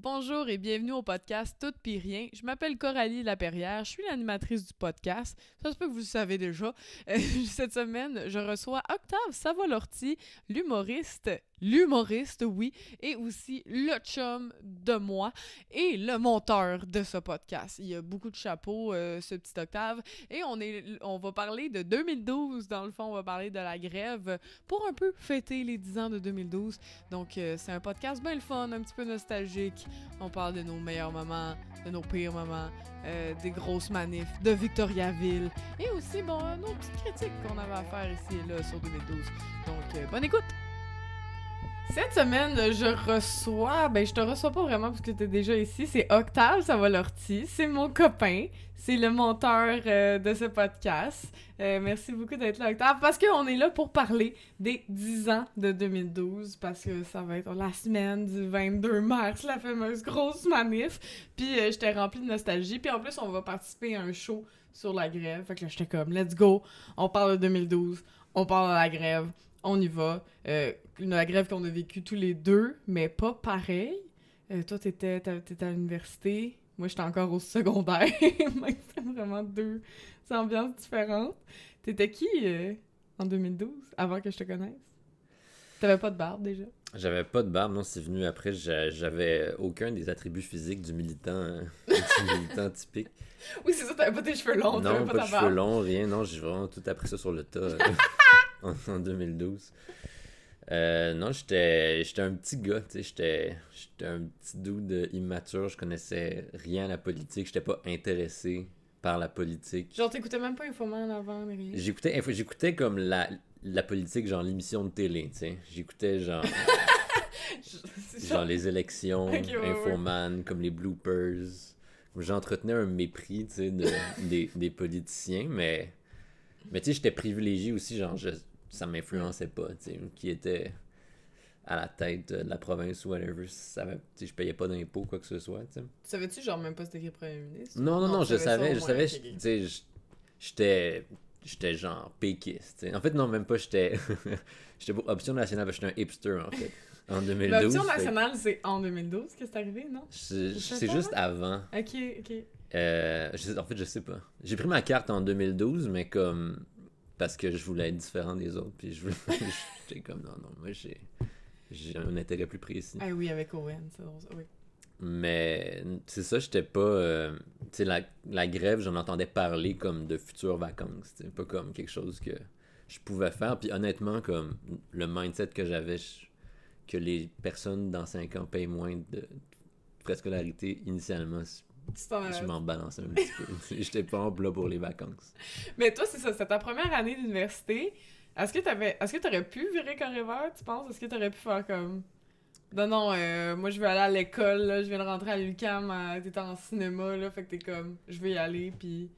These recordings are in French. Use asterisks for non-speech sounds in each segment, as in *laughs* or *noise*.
Bonjour et bienvenue au podcast Tout pis rien. Je m'appelle Coralie Laperrière, je suis l'animatrice du podcast. Ça se peut que vous le savez déjà. Euh, *laughs* cette semaine, je reçois Octave Savolorti, l'humoriste l'humoriste, oui, et aussi le chum de moi et le monteur de ce podcast. Il y a beaucoup de chapeaux, euh, ce petit octave. Et on, est, on va parler de 2012, dans le fond, on va parler de la grève pour un peu fêter les 10 ans de 2012. Donc, euh, c'est un podcast bien le fun, un petit peu nostalgique. On parle de nos meilleurs moments, de nos pires moments, euh, des grosses manifs, de Victoriaville, et aussi, bon, nos petites critiques qu'on avait à faire ici et là sur 2012. Donc, bonne écoute! Cette semaine, je reçois, ben je te reçois pas vraiment parce que tu es déjà ici, c'est Octave Savalorti, c'est mon copain, c'est le monteur euh, de ce podcast. Euh, merci beaucoup d'être là Octave parce qu'on est là pour parler des 10 ans de 2012 parce que ça va être la semaine du 22 mars, la fameuse grosse manif. Puis euh, j'étais remplie de nostalgie, puis en plus on va participer à un show sur la grève. Fait que là j'étais comme let's go, on parle de 2012, on parle de la grève on y va. Euh, la grève qu'on a vécue tous les deux, mais pas pareil. Euh, toi, t'étais, étais à l'université. Moi, j'étais encore au secondaire. *laughs* c'est vraiment deux ambiances différentes. T'étais qui euh, en 2012, avant que je te connaisse? T'avais pas de barbe déjà? J'avais pas de barbe, non, c'est venu après. J'avais aucun des attributs physiques du militant, *laughs* du militant typique. Oui, c'est ça, t'avais pas tes cheveux longs, Non, pas, pas de cheveux longs, rien, non, j'ai vraiment tout appris ça sur le tas. *laughs* en, 2012. Euh, non, j'étais un petit gars, tu sais, j'étais un petit dude immature, je connaissais rien à la politique, j'étais pas intéressé par la politique. Genre, t'écoutais même pas Infoman avant, rien? J'écoutais j'écoutais comme la, la politique, genre l'émission de télé, tu sais. J'écoutais genre... *laughs* genre les élections, Infoman, comme les bloopers. J'entretenais un mépris, tu sais, de, *laughs* des, des politiciens, mais... Mais tu sais, j'étais privilégié aussi, genre, je, ça m'influençait pas, tu sais, qui était à la tête de la province ou whatever, ça je payais pas d'impôts, quoi que ce soit, tu sais. Savais-tu, genre, même pas c'était qui premier ministre? Non, non, non, je savais, je savais, tu sais, j'étais, j'étais genre péquiste, En fait, non, même pas, j'étais, *laughs* j'étais pour Option Nationale, j'étais un hipster, en fait, en *laughs* 2012. L'Option Nationale, c'est en 2012 que c'est arrivé, non? C'est juste avant. Ok, ok. Euh, en fait, je sais pas. J'ai pris ma carte en 2012, mais comme parce que je voulais être différent des autres. Puis je *laughs* j'étais comme non, non, moi j'ai, j'ai un intérêt plus précis. Ah oui, avec Owen, ça, oui. Mais c'est ça, j'étais pas. Euh, tu sais, la, la, grève, j'en entendais parler comme de futures vacances. Pas comme quelque chose que je pouvais faire. Puis honnêtement, comme le mindset que j'avais, que les personnes dans 5 ans payent moins de préscolarité initialement, je m'en balançais un petit peu. *laughs* J'étais pas en blanc pour les vacances. Mais toi, c'est ça, c'est ta première année d'université. Est-ce que t'avais. Est-ce que t'aurais pu virer carrière, tu penses? Est-ce que t'aurais pu faire comme. Non, non, euh, moi je veux aller à l'école, là, je viens de rentrer à l'UQAM, euh, t'étais en cinéma, là, fait que t'es comme, je vais y aller, puis...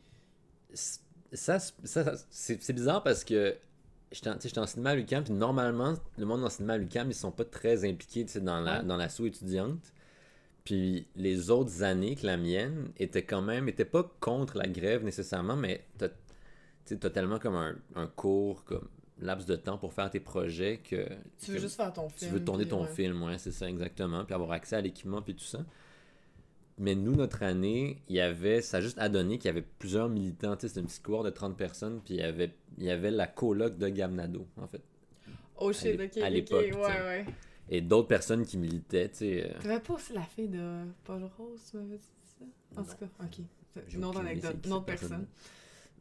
Ça, ça, c'est bizarre parce que j'étais en, en cinéma à l'UQAM, puis normalement, le monde en cinéma à l'UQAM, ils sont pas très impliqués, dans la, dans l'assaut étudiante. Puis les autres années que la mienne étaient quand même, étaient pas contre la grève nécessairement, mais t'as tellement comme un, un, cours, comme laps de temps pour faire tes projets que... Tu veux juste faire ton film. Tu veux tourner ton film, ouais, c'est ça exactement, puis avoir accès à l'équipement, puis tout ça. Mais nous, notre année, il y avait, ça a juste adonné qu'il y avait plusieurs militants, tu sais, c'était une petite cour de 30 personnes, puis il y avait, il y avait la coloc de Gamnado, en fait. Oh shit, ok, à l'époque, ouais, ouais et d'autres personnes qui militaient, tu sais. Euh... Pas aussi la fille de Paul Rose, tu m'avais dit ça? En tout cas, ok. Une autre anecdote, une autre personne.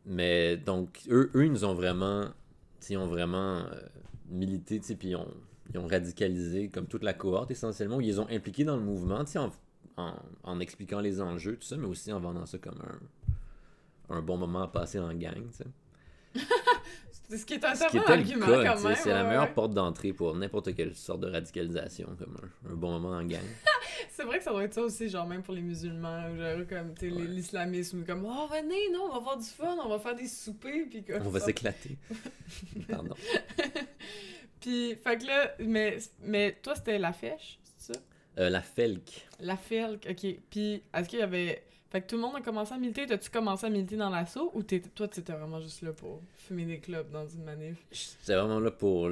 Mais donc, eux, eux, ils nous ont vraiment, ils ont vraiment euh, milité, tu sais, puis ils ont, ils ont radicalisé comme toute la cohorte essentiellement, ils les ont impliqués dans le mouvement, tu sais, en, en, en, expliquant les enjeux, tout ça, mais aussi en vendant ça comme un, un bon moment à passer en gang, tu sais. Ce qui est un certain argument quand même. C'est la meilleure porte d'entrée pour n'importe quelle sorte de radicalisation, comme un, bon moment en gang. *laughs* c'est vrai que ça doit être ça aussi, genre même pour les musulmans, genre comme l'islamisme, comme oh venez, non, on va avoir du fun, on va faire des soupers, puis comme On va s'éclater. *laughs* Pardon. *laughs* puis, fait que là, mais, mais toi c'était la fèche, c'est ça? Euh, la felk. La felk, ok. Puis, est-ce qu'il y avait fait que tout le monde a commencé à militer. T'as-tu commencé à militer dans l'assaut ou toi, t'étais vraiment juste là pour fumer des clubs dans une manif? J'étais vraiment là pour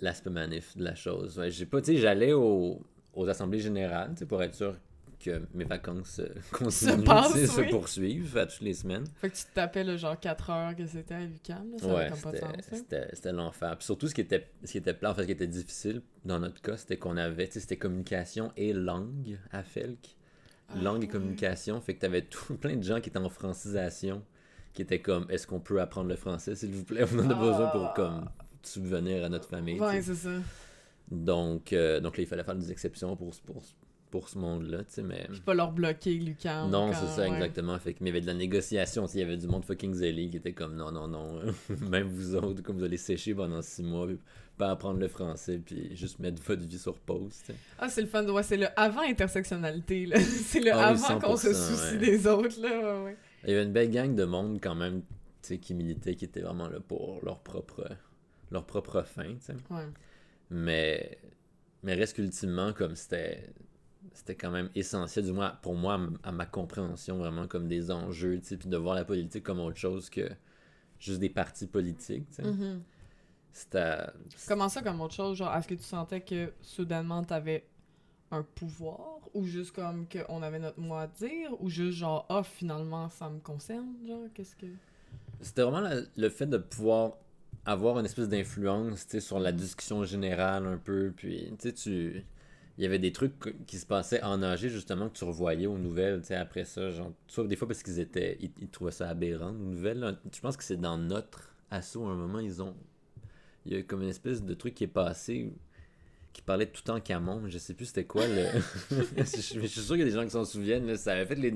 l'aspect manif de la chose. j'ai pas, tu sais, j'allais aux, assemblées générales, pour être sûr que mes vacances *laughs* continuent, se, se poursuivent à toutes les semaines. Fait que tu te tapais le genre 4 heures que c'était à l'UQAM, ça ouais, c'était l'enfer. Puis surtout, ce qui était, ce qui était plat, en fait, ce qui était difficile dans notre cas, c'était qu'on avait, tu sais, c'était communication et langue à Felk. Ah, langue et communication, fait que t'avais *laughs* tout plein de gens qui étaient en francisation, qui étaient comme, est-ce qu'on peut apprendre le français, s'il vous plaît? *laughs* On en a besoin pour, comme, subvenir à notre famille. Ouais, c'est ça. Donc, euh, donc là, il fallait faire des exceptions pour, pour, pour ce monde-là, tu sais, mais... Puis pas leur bloquer Lucan. Non, c'est ça, exactement. Fait que, mais il y avait de la négociation, il y avait du monde fucking zélé qui était comme, non, non, non, *laughs* même vous autres, comme vous allez sécher pendant six mois, puis pas apprendre le français, puis juste mettre votre vie sur pause. Ah, c'est le fun, ouais, c'est le avant-intersectionnalité, là. *laughs* c'est le ah avant qu'on se soucie des autres, là, ouais. Il y avait une belle gang de monde, quand même, tu sais, qui militait, qui était vraiment là pour leur propre, leur propre fin, tu sais. Ouais. Mais, mais reste qu'ultimement, comme c'était c'était quand même essentiel, du moins pour moi, à ma compréhension, vraiment comme des enjeux, puis de voir la politique comme autre chose que juste des partis politiques. Mm-hmm. C'était. Comment ça, comme autre chose? Genre, est-ce que tu sentais que soudainement t'avais un pouvoir? Ou juste comme qu'on avait notre mot à dire? Ou juste genre, ah, finalement, ça me concerne Genre, qu'est-ce que. C'était vraiment le fait de pouvoir avoir une espèce d'influence sur la discussion générale un peu, puis tu il y avait des trucs qui se passaient en âgé justement que tu revoyais aux nouvelles, tu sais, après ça, genre, soit des fois parce qu'ils étaient, ils, trouvaient ça aberrant, aux nouvelles, je pense que c'est dans notre assaut, à un moment, ils ont, il y a comme une espèce de truc qui est passé, qui parlait de tout en camon, je sais plus c'était quoi le... *laughs* *laughs* je, suis sûr qu'il y a des gens qui s'en souviennent, ça avait fait les,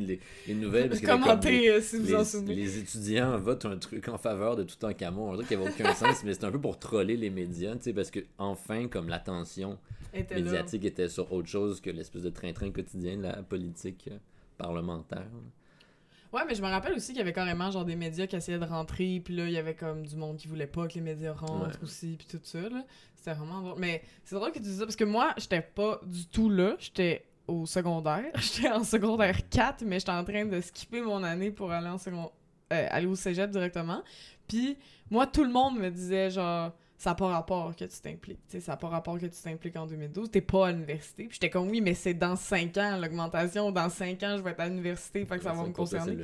les, nouvelles. Parce Commentez euh, si vous en souvenez. Les étudiants votent un truc en faveur de tout en camon, un truc qui n'avait aucun sens, mais c'était un peu pour troller les médias, tu sais, parce que enfin, comme l'attention médiatique était sur autre chose que l'espèce de train-train quotidien de la politique euh, parlementaire. Ouais, mais je me rappelle aussi qu'il y avait carrément genre des médias qui essayaient de rentrer, puis là, il y avait comme du monde qui voulait pas que les médias rentrent aussi, puis tout ça, là. C'était vraiment drôle. Mais c'est drôle que tu dis ça, parce que moi, j'étais pas du tout là. J'étais au secondaire. *laughs* J'étais en secondaire 4, mais j'étais en train de skipper mon année pour aller en secondaire... Euh, aller au cégep directement. Puis moi, tout le monde me disait genre ça n'a pas rapport que tu t'impliques. Ça n'a pas rapport que tu t'impliques en 2012. T'es pas à l'université. Puis j'étais comme, oui, mais c'est dans 5 ans, l'augmentation. Dans 5 ans, je vais être à l'université. Fait que ça va me concerner.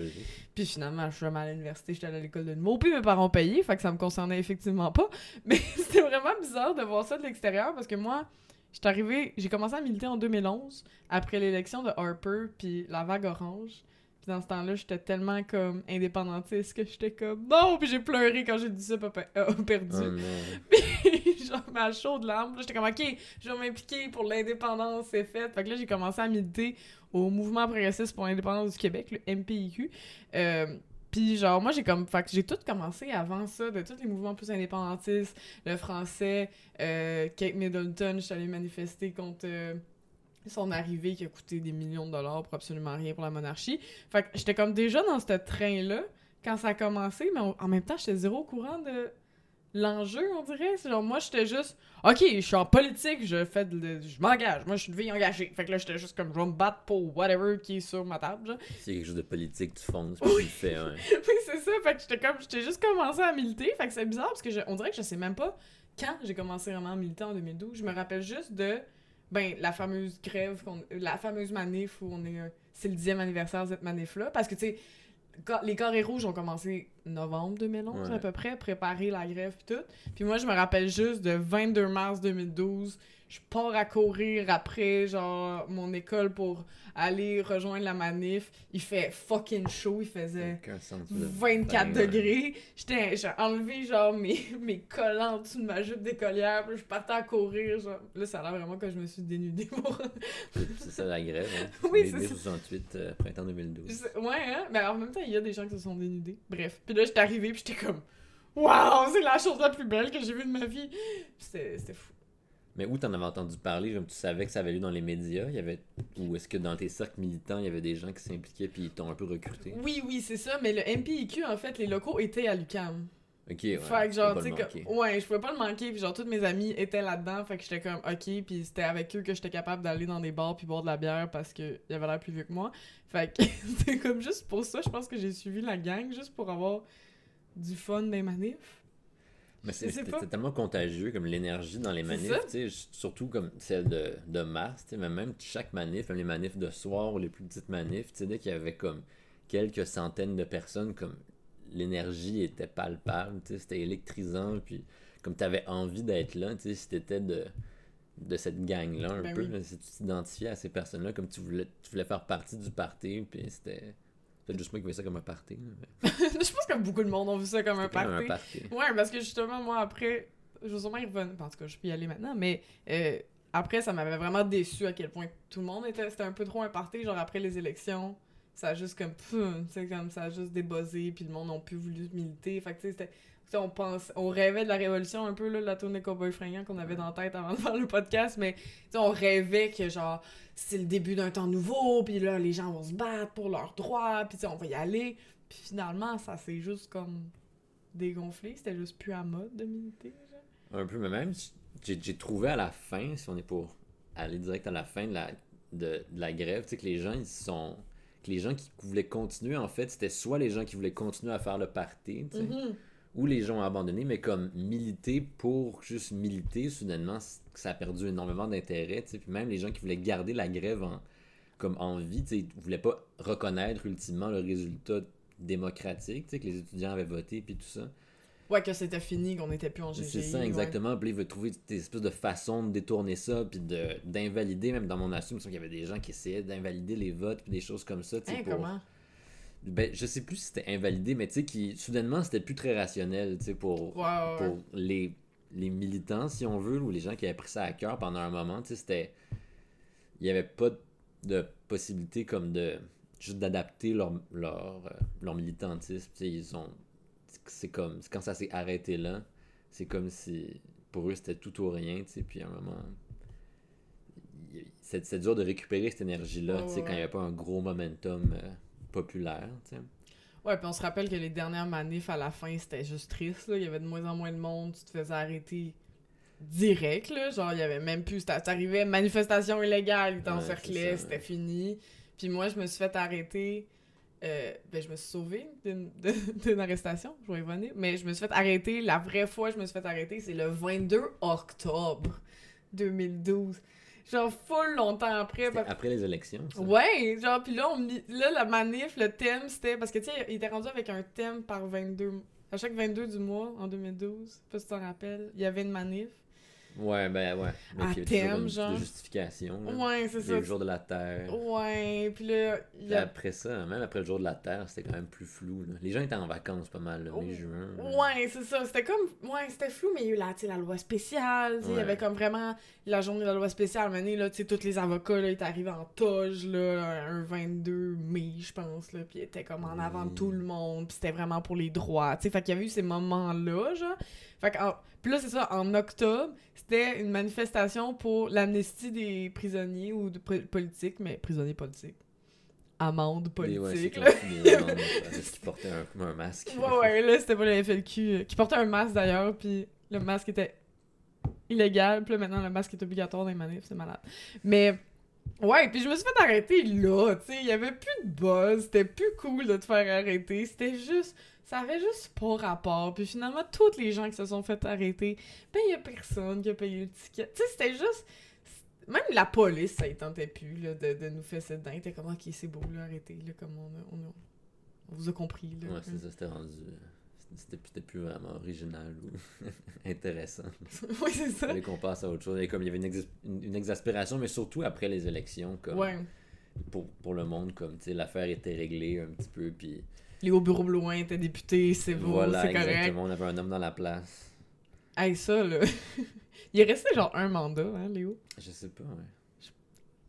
Puis finalement, je suis jamais à l'université. J'étais à l'école de numéro. Puis mes parents payaient. Fait que ça me concernait effectivement pas. *laughs* Mais *laughs* c'était vraiment bizarre de voir ça de l'extérieur parce que moi, j'étais j'ai commencé à militer en 2011 après l'élection de Harper puis la vague orange dans ce temps-là, j'étais tellement comme indépendantiste que j'étais comme non, puis j'ai pleuré quand j'ai dit ça, papa a perdu. Oh *laughs* puis genre ma chaude larme, j'étais comme OK, je vais m'impliquer pour l'indépendance, c'est fait. Fait que là j'ai commencé à militer au mouvement progressiste pour l'indépendance du Québec, le MPIQ. Euh, puis genre moi j'ai comme fait que j'ai tout commencé avant ça de tous les mouvements plus indépendantistes, le français, euh, Kate Middleton, je suis allée manifester contre euh, son arrivée qui a coûté des millions de dollars pour absolument rien pour la monarchie. Fait que j'étais comme déjà dans ce train-là quand ça a commencé, mais en même temps, j'étais zéro au courant de l'enjeu, on dirait. Genre, moi, j'étais juste, OK, je suis en politique, je fais de, je m'engage. Moi, je suis une vie engagée. Fait que là, j'étais juste comme, je vais me battre pour whatever qui est sur ma table. C'est quelque chose de politique, tu fonces, puis tu le fais, *laughs* ouais. oui, c'est ça. Fait que j'étais comme, j'étais juste commencé à militer. Fait que c'est bizarre parce que je, on dirait que je sais même pas quand j'ai commencé vraiment à militer en 2012. Je me rappelle juste de ben, la fameuse grève, la fameuse manif où on est. C'est le dixième anniversaire de cette manif-là. Parce que, tu sais, les carrés rouges ont commencé novembre 2011 à peu près, préparer la grève et tout. Puis moi, je me rappelle juste de 22 mars 2012, je pars à courir après, genre, mon école pour aller rejoindre la manif. Il fait fucking chaud, il faisait 24 degrés. J'étais, j'ai enlevé, genre, mes, *laughs* mes collants en dessous de ma jupe d'écolière, puis je partais à courir, genre. Là, ça a l'air vraiment que je me suis dénudée *laughs* pour... c'est ça la grève, hein? Oui, c'est 68, euh, printemps 2012. Ouais, hein? Mais en même temps, il y a des gens qui se sont dénudés. Bref. Puis là, j'étais arrivée, puis j'étais comme... Waouh, c'est la chose la plus belle que j'ai vue de ma vie. C'était fou. Mais où t'en avais entendu parler, tu savais que ça avait lieu dans les médias, il y avait ou est-ce que dans tes cercles militants, il y avait des gens qui s'impliquaient puis ils t'ont un peu recruté? Oui, oui, c'est ça, mais le MPIQ en fait, les locaux étaient à l'UCAM. OK, ouais. Fait que genre, tu sais, ouais, je pouvais pas le manquer, puis genre, tous mes amis étaient là-dedans, fait que j'étais comme, OK, puis c'était avec eux que j'étais capable d'aller dans des bars puis boire de la bière parce qu'il y avait l'air plus vieux que moi. Fait que *laughs* c'était comme juste pour ça, je pense que j'ai suivi la gang, juste pour avoir du fun des manifs. Mais c'était tellement contagieux, comme l'énergie dans les manifs, surtout comme celle de, de mars, mais même chaque manif, même les manifs de soir ou les plus petites manifs, dès qu'il y avait comme quelques centaines de personnes, comme l'énergie était palpable, c'était électrisant, puis comme tu avais envie d'être là, si t'étais de, de cette gang-là un ben peu, si tu t'identifiais à ces personnes-là, comme tu voulais, tu voulais faire partie du party, puis c'était peut juste moi qui voyais ça comme un party. *laughs* je pense que beaucoup de monde ont vu ça comme un party. Ouais, parce que justement, moi, après, je vais sûrement y revenir. En tout cas, je peux y aller maintenant, mais euh, après, ça m'avait vraiment déçu à quel point tout le monde était. C'était un peu trop un party. Genre, après les élections, ça a juste comme. Tu sais, comme ça a juste débossé, puis le monde n'a plus voulu militer. Fait que, tu sais, on pense on rêvait de la révolution un peu là, la tournée Cowboy fringant qu'on avait dans la tête avant de faire le podcast mais on rêvait que genre c'est le début d'un temps nouveau puis là les gens vont se battre pour leurs droits puis on va y aller puis finalement ça s'est juste comme dégonflé c'était juste plus à mode de militer un peu mais même j'ai trouvé à la fin si on est pour aller direct à la fin de la de, la grève tu sais que les gens ils sont que les gens qui voulaient continuer en fait c'était soit les gens qui voulaient continuer à faire le party tu sais mm-hmm où les gens ont abandonné, mais comme militer pour juste militer, soudainement, ça a perdu énormément d'intérêt. Puis même les gens qui voulaient garder la grève en, comme en vie, ils ne voulaient pas reconnaître ultimement le résultat démocratique, que les étudiants avaient voté, puis tout ça. Ouais, que c'était fini, qu'on n'était plus en GGI. C'est ça, exactement. Puis il veut trouver des espèces de façons de détourner ça, puis d'invalider, même dans mon assume, qu'il y avait des gens qui essayaient d'invalider les votes, puis des choses comme ça. Hein, comment? Ben, je sais plus si c'était invalidé, mais tu sais, qui, soudainement, c'était plus très rationnel, tu sais, pour, pour les, les militants, si on veut, ou les gens qui avaient pris ça à cœur pendant un moment, tu sais, c'était... Il n'y avait pas de possibilité comme de... juste d'adapter leur, leur, euh, leur militantisme, tu sais, ils ont... C'est comme... Quand ça s'est arrêté là, c'est comme si... Pour eux, c'était tout ou rien, tu sais, puis à un moment... C'est dur de récupérer cette énergie-là, tu sais, quand il n'y avait pas un gros momentum... Euh, populaire. sais. Ouais, puis on se rappelle que les dernières manifs à la fin, c'était juste triste. Là. Il y avait de moins en moins de monde, tu te faisais arrêter direct. Là. Genre, il y avait même plus. T'arrivais, manifestation illégale, ils t'encerclaient, c'était fini. Puis moi, je me suis fait arrêter. Euh, ben, je me suis sauvée *laughs* d'une arrestation, je vais y revenir. Mais je me suis fait arrêter. La vraie fois, je me suis fait arrêter, c'est le 22 octobre 2012 genre full longtemps après. Après les élections. Ça. Ouais, genre, puis là, on, là, la manif, le thème, c'était. Parce que, tu sais, il était rendu avec un thème par 22. À chaque 22 du mois, en 2012, je sais pas si tu t'en rappelles, il y avait une manif. Ouais, ben ouais. Mais à thème, genre. De justification. Ouais, c'est ça. Le jour de la Terre. Ouais, puis là. A... Après ça, même après le jour de la Terre, c'était quand même plus flou. Là. Les gens étaient en vacances pas mal, là, mai, juin. Ouais, c'est ça. C'était comme. Ouais, c'était flou, mais il y a eu la, la loi spéciale. Il y avait comme vraiment la journée de la loi spéciale. Maintenant, là, tu sais, tous les avocats, là, ils étaient arrivés en toge, là, un 22 mai, je pense, là. Puis ils étaient comme en avant de tout le monde. Puis c'était vraiment pour les droits. Tu sais, fait qu'il y avait eu ces moments-là, genre. Fait que, puis là, c'est ça, en octobre, c'était une manifestation pour l'amnistie des prisonniers ou de politiques, mais prisonniers politiques. Amende politique. Ouais, qui portait un, un, masque. Ouais, ouais, là, c'était pas le FLQ. Euh, qui portait un masque d'ailleurs, puis le masque était illégal, puis là, maintenant, le masque est obligatoire dans les manifs, c'est malade. Mais. Ouais, puis je me suis fait arrêter là, tu sais, il y avait plus de buzz, c'était plus cool de te faire arrêter, c'était juste ça avait juste pas rapport. Puis finalement, toutes les gens qui se sont fait arrêter, ben, il y a personne qui a payé le ticket. Tu sais, c'était juste. Même la police, ça y tentait plus, là, de, de nous faire cette dingue. T'es comme, ok, c'est beau, là, arrêtez, là, comme on, a, on, on vous a compris, là. Ouais, c'est ça, c'était rendu. C'était peut-être plus vraiment original ou *laughs* intéressant. *laughs* oui, c'est ça. Il qu'on passe à autre chose. Et comme il y avait une, une, exaspération, mais surtout après les élections, comme. Ouais. Pour, pour le monde, comme, tu sais, l'affaire était réglée un petit peu, puis Léo Bureau-Blouin était député, c'est beau, voilà, c'est correct. Exactement, on avait un homme dans la place. Hey, ça, là. *laughs* il est resté genre un mandat, hein, Léo? Je sais pas, ouais.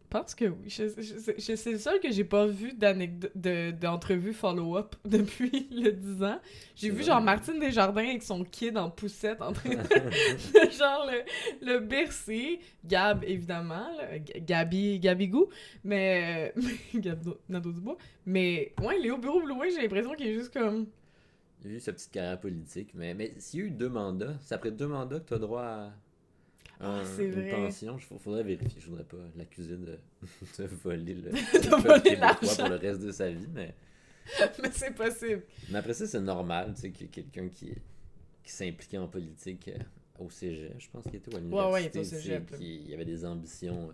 Pense que oui. c'est le seul que j'ai pas vu d'entrevue follow-up *laughs* depuis le 10 ans. J'ai vu genre Martine Desjardins avec son kid en poussette en train de *laughs* *laughs* genre le, le bercer. Gab, évidemment. Gabi, Gabigou. Mais. Gab Nado Dubois. Mais ouais, Léo Bureau loin, j'ai l'impression qu'il est juste comme. Il a eu sa petite carrière politique. Mais, mais s'il y a eu deux mandats, c'est après deux mandats que tu as droit à ah, c'est vrai. pension, il faudrait vérifier. Je voudrais pas l'accuser de, *laughs* de voler le, *laughs* de pour le reste de sa vie, mais. *laughs* mais c'est possible. Mais après ça, c'est normal, tu sais, qu'il y ait quelqu'un qui, qui s'impliquait en politique euh, au cégep, je pense qu'il était à l'université. Ouais, ouais, il était au cégep. il y avait des ambitions euh,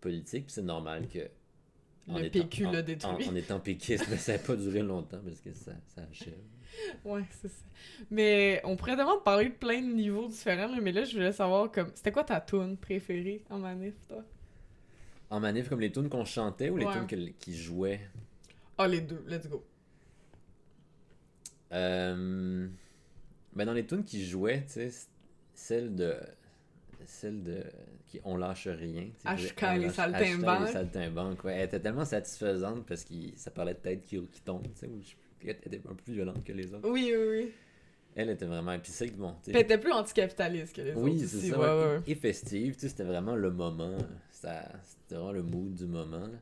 politiques, c'est normal que. Le PQ l'a détruit. En, étant péquiste, mais ça n'a pas duré longtemps parce que ça, ça achève. Ouais, c'est ça. Mais on pourrait vraiment parler de plein de niveaux différents, mais là, je voulais savoir comme. C'était quoi ta tune préférée en manif, toi? En manif, comme les tunes qu'on chantait ou les tunes qui jouaient? Ah, les deux, let's go. Euh... Ben, dans les tunes qui jouaient, tu sais, celle de. Celle de. Qui On lâche rien. HK, les saltimbanques. les saltimbanques, ouais. Elle était tellement satisfaisante parce que ça parlait de tête qui, qui tombe, tu sais. Elle était un peu plus violente que les autres. Oui, oui, oui. Elle était vraiment. C'est bon. Elle était plus anticapitaliste que les autres. Oui, c'est ça. Ouais, Et festive, tu sais, c'était vraiment le moment. C'était vraiment le mood du moment. Là.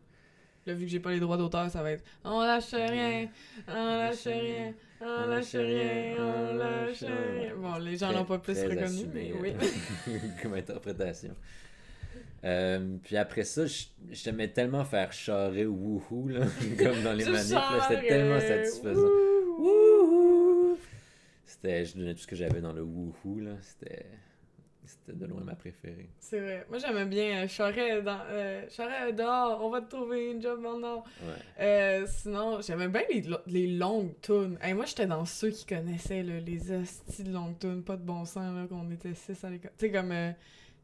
Là, vu que j'ai pas les droits d'auteur, ça va être On lâche rien, on lâche rien, on lâche rien, on lâche rien. Bon, les gens l'ont pas plus reconnu, mais oui. Euh, *laughs* comme interprétation. Euh, puis après ça, j'aimais tellement faire charrer wouhou, là, *laughs* comme dans les manifs. C'était tellement satisfaisant. Wouhou! C'était, je donnais tout ce que j'avais dans le wouhou, là. C'était. C'était de loin ma préférée. C'est vrai. Moi, j'aimais bien euh, Charret, dans, euh, Charret dehors, on va te trouver une job en or. Ouais. Euh, sinon, j'aimais bien les, les longues tunes. Hey, moi, j'étais dans ceux qui connaissaient là, les hosties de longues tunes, pas de bon sens, là, qu'on était six à l'école. Tu sais, comme. Euh,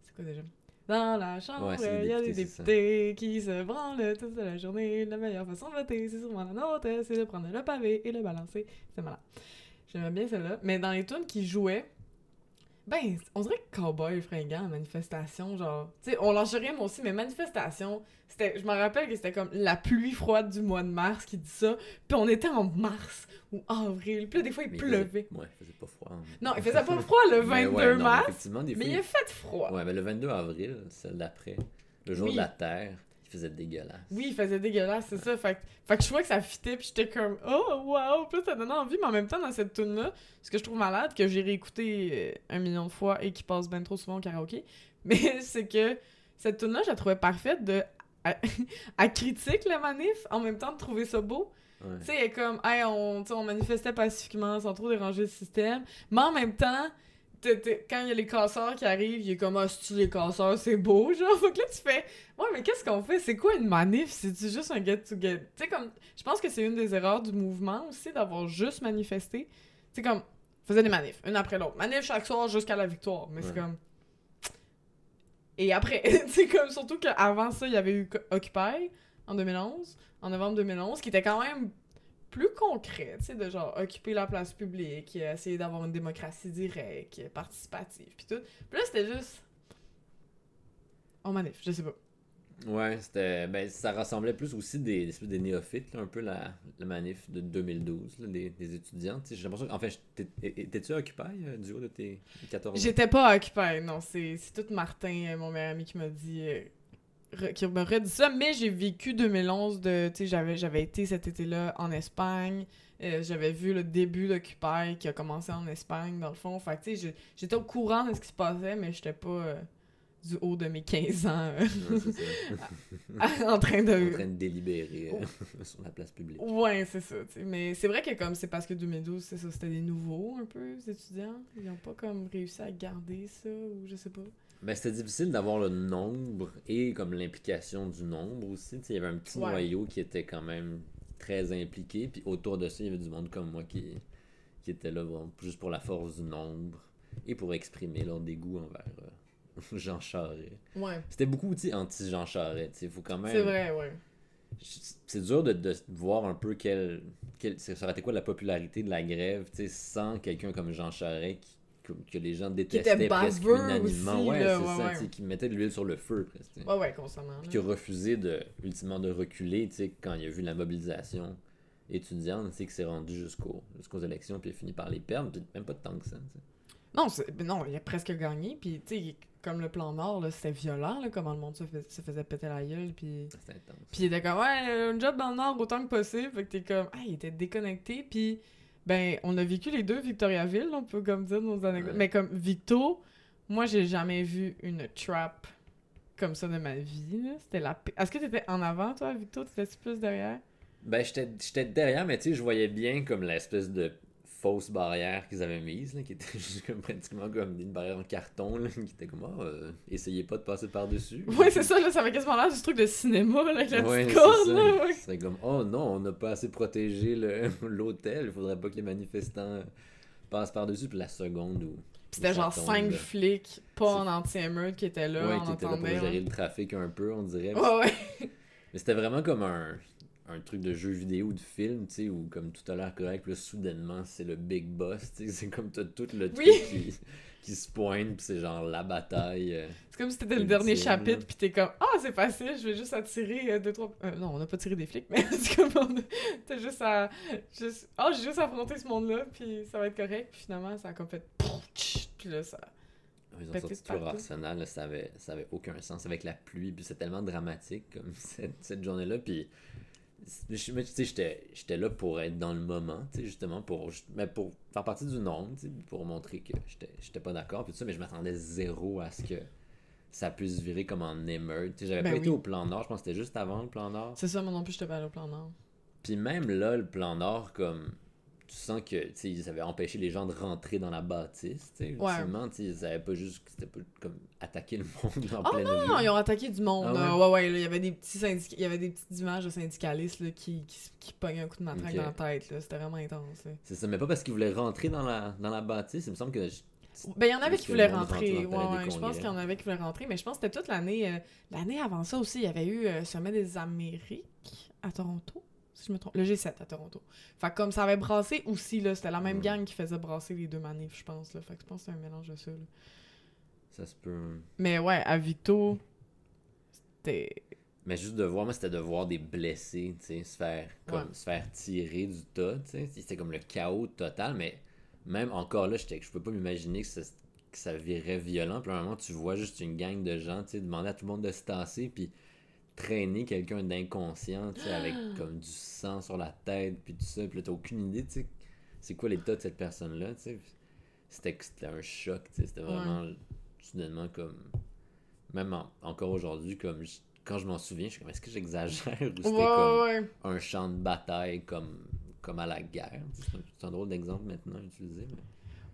c'est quoi déjà? Dans la chambre, il y a des députés qui se branlent toute la journée. La meilleure façon de voter, c'est sûrement la nôtre, c'est de prendre le pavé et le balancer. C'est malin. J'aimais bien celle-là. Mais dans les tunes qui jouaient, ben, on dirait que cowboy fringant manifestation, genre. Tu sais, on lâche rien, moi aussi, mais manifestation, c'était. Je me rappelle que c'était comme la pluie froide du mois de mars qui dit ça. Puis on était en mars ou avril. Puis là, des fois, il pleuvait. Ouais, il faisait pas froid. Hein. Non, il faisait pas froid le *laughs* 22 mars. mais il a fait froid. Ouais, mais le 22 avril, celle d'après, le jour de la Terre, faisait dégueulasse. Oui, il faisait dégueulasse, c'est ça. Fait, fait, que je trouvais que ça fitait, puis j'étais comme, oh, wow! Puis ça donnait envie, mais en même temps, dans cette tune-là, ce que je trouve malade, que j'ai réécouté euh, un million de fois et qui passe bien trop souvent au karaoké, *laughs* mais c'est que cette tune-là, je la trouvais parfaite de. à, *laughs* critique la manif, en même temps de trouver ça beau. Tu sais, comme, hey, on, on manifestait pacifiquement sans trop déranger le système, mais en même temps, quand il y a les casseurs qui arrivent, il est comme ah, si les casseurs, c'est beau, *laughs* genre. Faut que là, tu fais Ouais, mais qu'est-ce qu'on fait? C'est quoi une manif? C'est-tu juste un get-to-get Tu sais, comme. Je pense que c'est une des erreurs du mouvement aussi d'avoir juste manifesté. Tu sais, comme. Faisait des manifs, une après l'autre. Manif chaque soir jusqu'à la victoire. Mais c'est comme. Et après, *laughs* tu comme surtout qu'avant ça, il y avait eu Occupy en 2011, en novembre 2011, qui était quand même plus concret, tu sais, de genre occuper la place publique, essayer d'avoir une démocratie directe, participative, puis tout. Puis là, c'était juste. En manif, je sais pas. Ouais, c'était. Ben, ça rassemblait plus aussi des, des néophytes, un peu la, la manif de 2012, des, des, étudiants. J'ai l'impression fait, étais-tu occupé euh, du haut de tes 14 ans? J'étais pas occupé, non. C'est tout Martin, euh, mon meilleur ami, qui m'a dit. Euh, qui me redit ça, mais j'ai vécu 2011 de, tu sais, j'avais, j'avais été cet été-là en Espagne, euh, j'avais vu le début d'Occupy qui a commencé en Espagne, dans le fond, fait tu sais, j'étais au courant de ce qui se passait, mais j'étais pas euh, du haut de mes 15 ans euh, *laughs* en train de... En train de délibérer *laughs* sur la place publique. Ouais, c'est ça, tu sais, mais c'est vrai que comme c'est parce que 2012, c'est ça, c'était des nouveaux, un peu, les étudiants, ils ont pas comme réussi à garder ça, ou je sais pas. Ben, c'était difficile d'avoir le nombre et comme l'implication du nombre aussi. il y avait un petit noyau qui était quand même très impliqué. Puis autour de ça, il y avait du monde comme moi qui, qui était là juste pour la force du nombre et pour exprimer leur dégoût envers euh, *laughs* Jean Charest. Ouais. C'était beaucoup anti-Jean Charest. faut quand même. C'est vrai, ouais. C'est dur de, de, voir un peu quel, quel, ça aurait été quoi la popularité de la grève sans quelqu'un comme Jean Charest qui que, les gens détestaient presque unanimement. ouais, c'est ça, qui mettait de l'huile sur le feu presque. Ouais, ouais, constamment. Puis qui a refusé de, ultimement de reculer, tu sais, quand il a vu la mobilisation étudiante, tu sais, qui s'est rendu jusqu'aux élections, puis il a fini par les perdre, puis même pas de temps que ça, Non, non, il a presque gagné, puis tu sais, comme le plan Nord, c'était violent, là, comment le monde se, faisait péter la gueule, puis... Puis il était comme, ouais, un job dans le Nord autant que possible, fait que t'es comme, ah, il était déconnecté, puis ben, on a vécu les deux Victoriaville, on peut comme dire nos anecdotes. Mais comme Victo, moi, j'ai jamais vu une trap comme ça de ma vie. C'était la Est-ce que t'étais en avant, toi, Victo? T'étais plus derrière? Ben, j'étais derrière, mais tu sais, je voyais bien comme l'espèce de fausse barrière qu'ils avaient mise, là, qui était *laughs* juste comme, pratiquement comme une barrière en carton, là, qui était comme, oh, euh, essayez pas de passer par-dessus. *laughs* Ouais, c'est ça, là, ça avait quasiment l'air du truc de cinéma, là, avec la petite corde, là. Ouais. C'est comme, oh non, on n'a pas assez protégé *laughs* l'hôtel, il faudrait pas que les manifestants passent par-dessus. Puis la seconde où. C'était genre cinq flics, pas en anti-émeute, qui étaient là. Ouais, qui étaient là pour gérer le trafic un peu, on dirait. Ouais, ouais. Mais c'était vraiment comme un un truc de jeu vidéo ou de film, tu sais, où comme tout à l'heure correct, là, soudainement, c'est le big boss, tu sais, *laughs* c'est comme t'as tout le truc qui, qui, se pointe, puis c'est genre la bataille. Euh, c'est comme si c'était le dernier chapitre, puis t'es comme « Ah, oh, c'est facile, je vais juste attirer euh, deux, trois... Euh, non, on n'a pas tiré des flics, *laughs* mais c'est comme... T'as juste à... Juste... Ah, oh, j'ai juste à affronter ce monde-là, puis ça va être correct, puis finalement, ça a comme fait... Puis là, ça... Ils ont sorti tout leur arsenal, ça, avait, ça avait aucun sens avec la pluie, puis c'est tellement dramatique comme *laughs* cette, cette journée-là, puis j'étais là pour être dans le moment, tu sais, justement, pour, mais pour faire partie du sais, pour montrer que j'étais pas d'accord, puis tout ça, mais je m'attendais zéro à ce que ça puisse virer comme en émeute. J'avais ben pas été au plan Nord, je pense que c'était juste avant le plan Nord. C'est ça, moi non plus, j'étais pas allé au plan Nord. Puis même là, le plan Nord, comme tu sens que ils avaient empêché les gens de rentrer dans la bâtisse. Ouais. Ultimement, ils avaient pas juste c'était pas comme attaquer le *laughs* monde en oh, pleine non, non, ils ont attaqué du monde. Ah ouais, ouais, il y avait des petits il y avait des petites images de syndicalistes là, qui, qui, qui pognaient un coup de matraque dans la tête. C'était vraiment intense. C'est ça, mais pas parce qu'ils voulaient rentrer dans la, dans la bâtisse. Il me semble que. Ben, il y en avait qui voulaient rentrer. Ouais, je pense qu'il y en avait qui voulaient rentrer, mais je pense que c'était toute l'année. Euh, l'année avant ça aussi, il y avait eu euh, Sommet des Amériques à Toronto je me trompe. Le G7 à Toronto. Fait comme ça avait brassé aussi, là, c'était la même gang qui faisait brasser les deux manifs, je pense. Là. Fait que je pense que c'est un mélange de ça. Là. Ça se peut. Mais ouais, à Victo, c'était. Mais juste de voir, moi, c'était de voir des blessés, tu sais, se faire, comme, se faire tirer du tas, tu sais. C'était comme le chaos total, mais même encore là, je peux pas m'imaginer que ça, que ça virait violent. Puis à un moment, tu vois juste une gang de gens, tu sais, demander à tout le monde de se tasser, puis traîner quelqu'un d'inconscient, tu sais, avec comme du sang sur la tête, puis tout ça, puis là, t'as aucune idée, tu sais, c'est quoi l'état de cette personne-là, tu sais. C'était, un choc, tu sais, c'était vraiment, soudainement, comme, même encore aujourd'hui, comme, quand je m'en souviens, je suis comme, est-ce que j'exagère, ou c'était comme un champ de bataille, comme, comme à la guerre, c'est un, drôle d'exemple maintenant utilisé, mais...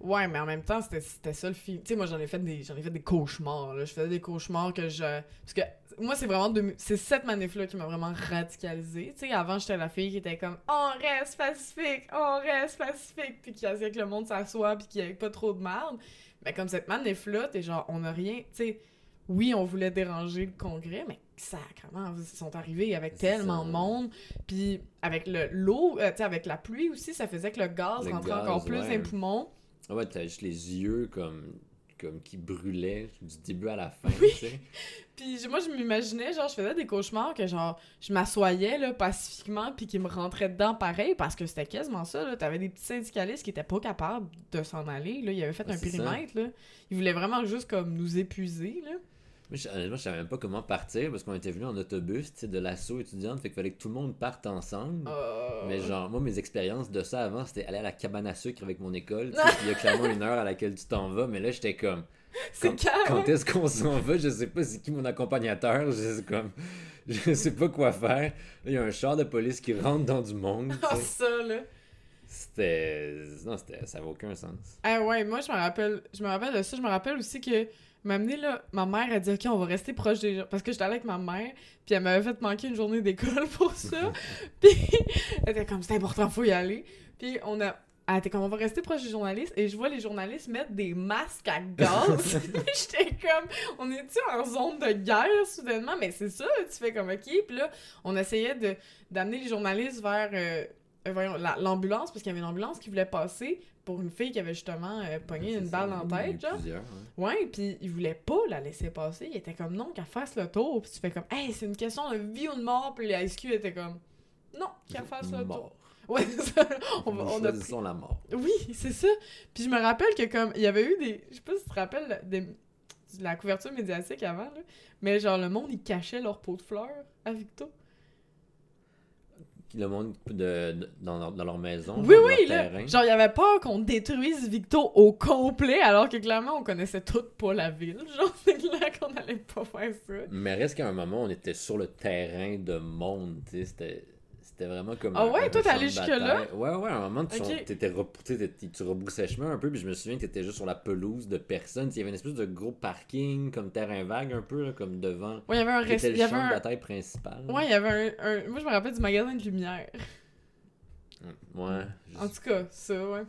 Ouais, mais en même temps, c'était ça le film. Tu sais, moi, j'en ai fait des j'en ai fait des cauchemars. Là. Je faisais des cauchemars que je. Parce que moi, c'est vraiment. C'est cette manif-là qui m'a vraiment radicalisé. Tu sais, avant, j'étais la fille qui était comme On reste pacifique, on reste pacifique. Puis qui faisait que le monde s'assoit, puis qu'il n'y avait pas trop de merde. Mais comme cette manif-là, t'es genre, on n'a rien. Tu sais, oui, on voulait déranger le congrès, mais sacrément, ils sont arrivés avec tellement de monde. Puis avec l'eau, euh, tu sais, avec la pluie aussi, ça faisait que le gaz rentrait encore plus dans les poumons. Ah ouais, t'as juste les yeux comme comme qui brûlaient du début à la fin, oui. tu sais. *laughs* puis moi, je m'imaginais, genre, je faisais des cauchemars que, genre, je m'assoyais, là, pacifiquement, puis qu'ils me rentraient dedans pareil, parce que c'était quasiment ça, là. T'avais des petits syndicalistes qui étaient pas capables de s'en aller, là. Ils avaient fait un périmètre, là. Ils voulaient vraiment juste, comme, nous épuiser, là. Moi, honnêtement, je savais même pas comment partir parce qu'on était venu en autobus, de l'assaut étudiante, fait qu'il fallait que tout le monde parte ensemble. Oh. Mais genre, moi, mes expériences de ça avant, c'était aller à la cabane à sucre avec mon école, *laughs* il y a clairement une heure à laquelle tu t'en vas, mais là, j'étais comme. Quand, quand est-ce qu'on s'en va? Je sais pas c'est qui mon accompagnateur, je sais comme. *laughs* Je sais pas quoi faire. il y a un char de police qui rentre dans du monde. Ah, ça, là. C'était. Non, c'était... ça n'avait aucun sens. Ah ouais, moi, je me rappelle. Je me rappelle de ça. Je me rappelle aussi que m'amener là, ma mère a dit OK, on va rester proche des gens parce que j'étais allée avec ma mère, puis elle m'avait fait manquer une journée d'école *laughs* pour ça. *laughs* puis elle était comme c'est important, faut y aller. Puis on a elle était comme on va rester proche des journalistes et je vois les journalistes mettre des masques à gaz. *laughs* J'étais comme on est-tu en zone de guerre soudainement? Mais c'est ça, tu fais comme OK, puis là on essayait de d'amener les journalistes vers euh, l'ambulance parce qu'il y avait une ambulance qui voulait passer pour une fille qui avait justement euh, pogné une balle en tête, genre. Ouais, puis il voulait pas la laisser passer. Il était comme non, qu'elle fasse le tour. Puis tu fais comme, hey, c'est une question de vie ou de mort. Puis les SQ étaient comme, non, qu'elle fasse le tour. *laughs* Ouais, ça. On, on a pris... la mort. Oui, c'est ça. Puis je me rappelle que comme, il y avait eu des, je sais pas si tu te rappelles des... la couverture médiatique avant, là, mais genre le monde, ils cachaient leur pot de fleurs à Victo le monde de, dans, leur, dans, leur, maison. Oui, oui, là. Genre, il n'y avait pas qu'on détruise Victo au complet, alors que clairement, on connaissait toutes pas la ville. *laughs* Genre, c'est clair qu'on n'allait pas faire ça. Mais reste qu'à un moment, on était sur le terrain de monde, tu sais, c'était C'était vraiment comme. Ah ouais, toi, t'es allé jusque-là? Ouais, ouais, à un moment, tu, okay. tu rebroussais chemin un peu, puis je me souviens que t'étais juste sur la pelouse de personnes. Il y avait une espèce de gros parking, comme terrain vague, un peu, là, comme devant. Ouais, il y avait un restaurant. Il y avait un. bataille principale. Ouais, il y avait un, Moi, je me rappelle du magasin de lumière. Ouais. En tout cas, ça, ouais.